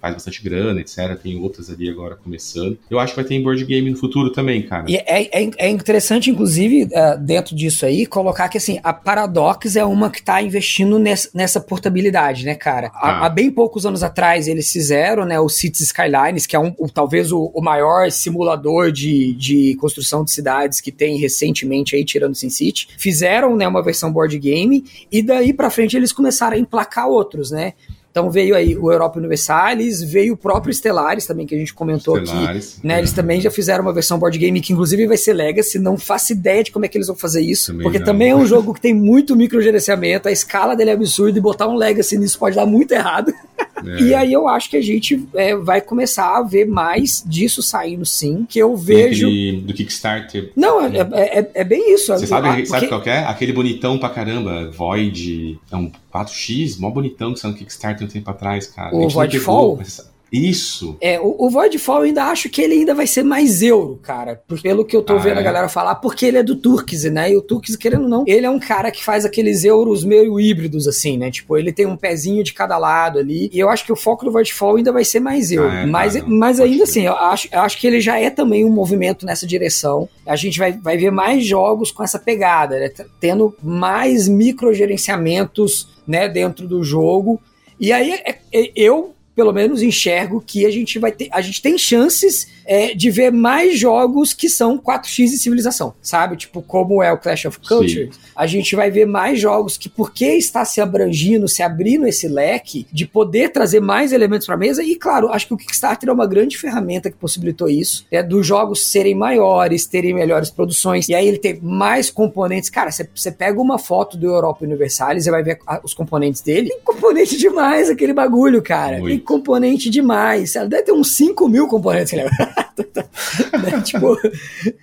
faz bastante grana, etc. Tem outras ali agora começando. Eu acho que vai ter em board game no futuro também, cara. E é, é, é interessante, inclusive, é, dentro disso aí, colocar que assim, a Paradox é uma que está investindo nessa, nessa, portabilidade, né, cara? Há, ah. há, bem poucos anos atrás eles fizeram, né, o Cities Skylines, que é um, o, talvez o, o, maior simulador de, de construção de cidades que tem recentemente aí, tirando o SimCity. Fizeram, né, uma versão board game e daí para frente eles começaram a emplacar outros, né? Então veio aí o Europa Universalis, veio o próprio Stellaris também, que a gente comentou Stellaris, aqui. Né? É. Eles também já fizeram uma versão board game que inclusive vai ser Legacy, não faço ideia de como é que eles vão fazer isso, também porque não. também é um jogo que tem muito microgerenciamento, a escala dele é absurda e botar um Legacy nisso pode dar muito errado. É. E aí eu acho que a gente é, vai começar a ver mais disso saindo sim, que eu vejo... Aquele, do Kickstarter. Não, é, é, é, é bem isso. Você sabe, porque... sabe qual é? Aquele bonitão pra caramba, Void, é um 4X, mó bonitão que saiu no Kickstarter um tempo atrás, cara. O Voidfall? Isso. É, o, o Voidfall eu ainda acho que ele ainda vai ser mais euro, cara. Pelo que eu tô ah, vendo é? a galera falar, porque ele é do Turkse, né? E o Turkse, querendo ou não, ele é um cara que faz aqueles euros meio híbridos, assim, né? Tipo, ele tem um pezinho de cada lado ali. E eu acho que o foco do Voidfall ainda vai ser mais euro. Ah, é, mas, mas ainda assim, eu acho, eu acho que ele já é também um movimento nessa direção. A gente vai, vai ver mais jogos com essa pegada, né? Tendo mais microgerenciamentos, né, dentro do jogo. E aí, é, é, eu pelo menos enxergo que a gente vai ter, a gente tem chances é, de ver mais jogos que são 4x e civilização, sabe? Tipo, como é o Clash of Culture, Sim. a gente vai ver mais jogos que, porque está se abrangindo, se abrindo esse leque, de poder trazer mais elementos para mesa, e claro, acho que o Kickstarter é uma grande ferramenta que possibilitou isso, é dos jogos serem maiores, terem melhores produções, e aí ele tem mais componentes. Cara, você pega uma foto do Europa Universalis, você vai ver os componentes dele, tem componente demais aquele bagulho, cara. Muito. Tem componente demais. Deve ter uns 5 mil componentes, né? tipo,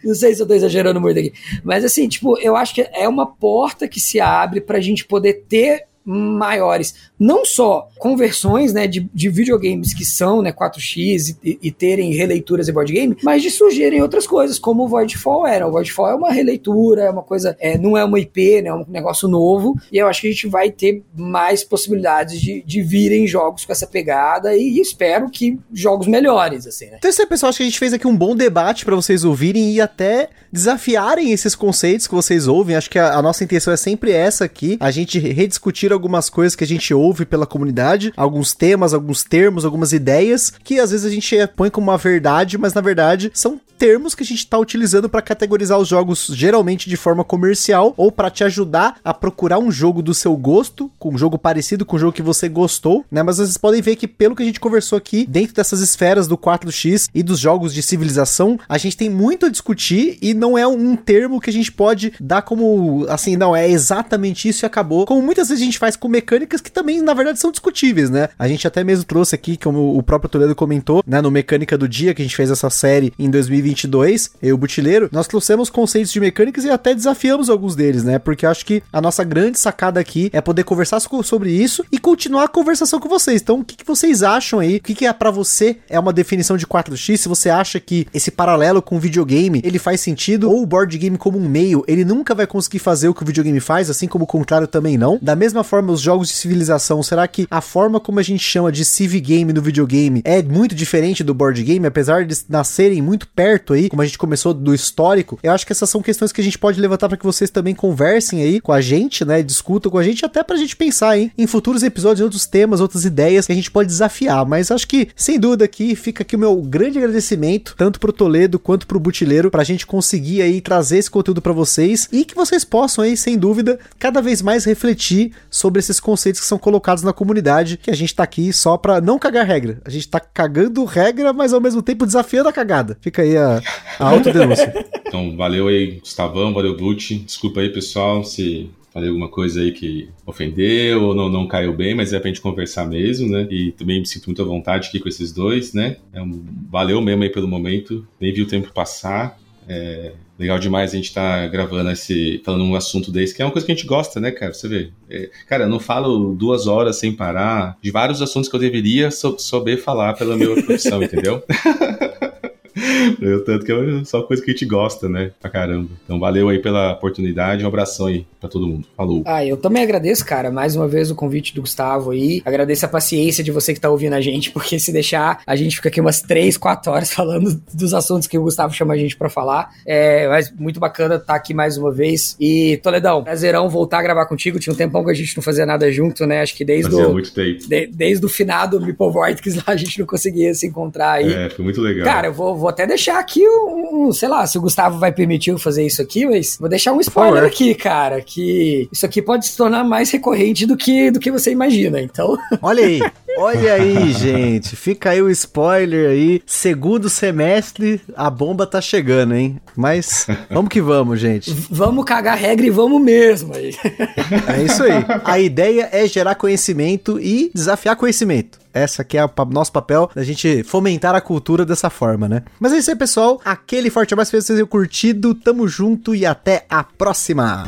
não sei se eu tô exagerando muito aqui. Mas assim, tipo, eu acho que é uma porta que se abre pra gente poder ter maiores, não só conversões né, de, de videogames que são né, 4x e, e, terem releituras em board game, mas de surgirem outras coisas, como o Voidfall era. O Voidfall é uma releitura, é uma coisa, é, não é uma IP, né, é um negócio novo, e eu acho que a gente vai ter mais possibilidades de, de virem jogos com essa pegada e espero que jogos melhores, assim, né? Então, isso aí, pessoal, acho que a gente fez aqui um bom debate para vocês ouvirem e até desafiarem esses conceitos que vocês ouvem. Acho que a, a nossa intenção é sempre essa aqui, a gente rediscutir algumas coisas que a gente ouve pela comunidade, alguns temas, alguns termos, algumas ideias que às vezes a gente põe como uma verdade, mas na verdade são termos que a gente está utilizando para categorizar os jogos geralmente de forma comercial ou para te ajudar a procurar um jogo do seu gosto, com um jogo parecido com o jogo que você gostou, né? Mas vocês podem ver que pelo que a gente conversou aqui, dentro dessas esferas do 4X e dos jogos de civilização, a gente tem muito a discutir e não é um termo que a gente pode dar como assim, não, é exatamente isso e acabou. Como muitas vezes a gente faz com mecânicas que também, na verdade, são discutíveis, né? A gente até mesmo trouxe aqui, como o próprio Toledo comentou, né, no Mecânica do Dia, que a gente fez essa série em 2022, eu o Butileiro, nós trouxemos conceitos de mecânicas e até desafiamos alguns deles, né? Porque acho que a nossa grande sacada aqui é poder conversar sobre isso e continuar a conversação com vocês. Então, o que, que vocês acham aí? O que, que é para você é uma definição de 4x? Se você acha que esse paralelo com o videogame, ele faz sentido, ou o board game como um meio, ele nunca vai conseguir fazer o que o videogame faz, assim como o contrário também não. Da mesma forma, os jogos de civilização, será que a forma como a gente chama de civ game no videogame é muito diferente do board game, apesar de nascerem muito perto aí, como a gente começou do histórico? Eu acho que essas são questões que a gente pode levantar para que vocês também conversem aí com a gente, né? Discutam com a gente, até pra gente pensar hein, em futuros episódios, outros temas, outras ideias que a gente pode desafiar. Mas acho que, sem dúvida, aqui fica aqui o meu grande agradecimento, tanto pro Toledo quanto pro Butileiro, pra gente conseguir aí trazer esse conteúdo para vocês e que vocês possam aí, sem dúvida, cada vez mais refletir sobre esses conceitos que são colocados na comunidade, que a gente tá aqui só pra não cagar regra. A gente tá cagando regra, mas ao mesmo tempo desafiando a cagada. Fica aí a, a autodenúncia. então, valeu aí, Gustavão, valeu, Gucci. Desculpa aí, pessoal, se falei alguma coisa aí que ofendeu ou não, não caiu bem, mas é pra gente conversar mesmo, né? E também me sinto muito à vontade aqui com esses dois, né? É um, valeu mesmo aí pelo momento, nem vi o tempo passar. É, legal demais a gente estar tá gravando esse, falando um assunto desse, que é uma coisa que a gente gosta, né, cara? Você vê. É, cara, eu não falo duas horas sem parar de vários assuntos que eu deveria saber falar pela minha profissão, entendeu? Eu, tanto que é só coisa que a gente gosta, né? Pra caramba. Então valeu aí pela oportunidade, um abração aí pra todo mundo. Falou. Ah, eu também agradeço, cara, mais uma vez o convite do Gustavo aí. Agradeço a paciência de você que tá ouvindo a gente, porque se deixar, a gente fica aqui umas 3, 4 horas falando dos assuntos que o Gustavo chama a gente pra falar. É, mas muito bacana estar tá aqui mais uma vez. E, Toledão, prazerão voltar a gravar contigo. Tinha um tempão que a gente não fazia nada junto, né? Acho que desde Fazia o. muito tempo. De, desde o finado Meeple Vortex lá a gente não conseguia se encontrar aí. É, foi muito legal. Cara, eu vou, vou até deixar aqui um, um, sei lá, se o Gustavo vai permitir eu fazer isso aqui, mas vou deixar um spoiler aqui, cara, que isso aqui pode se tornar mais recorrente do que, do que você imagina, então... Olha aí, olha aí, gente, fica aí o spoiler aí, segundo semestre, a bomba tá chegando, hein? Mas vamos que vamos, gente. Vamos cagar regra e vamos mesmo aí. É isso aí. A ideia é gerar conhecimento e desafiar conhecimento. Essa aqui é o nosso papel, da gente fomentar a cultura dessa forma, né? Mas é isso aí, pessoal. Aquele forte abraço, espero que vocês tenham curtido. Tamo junto e até a próxima!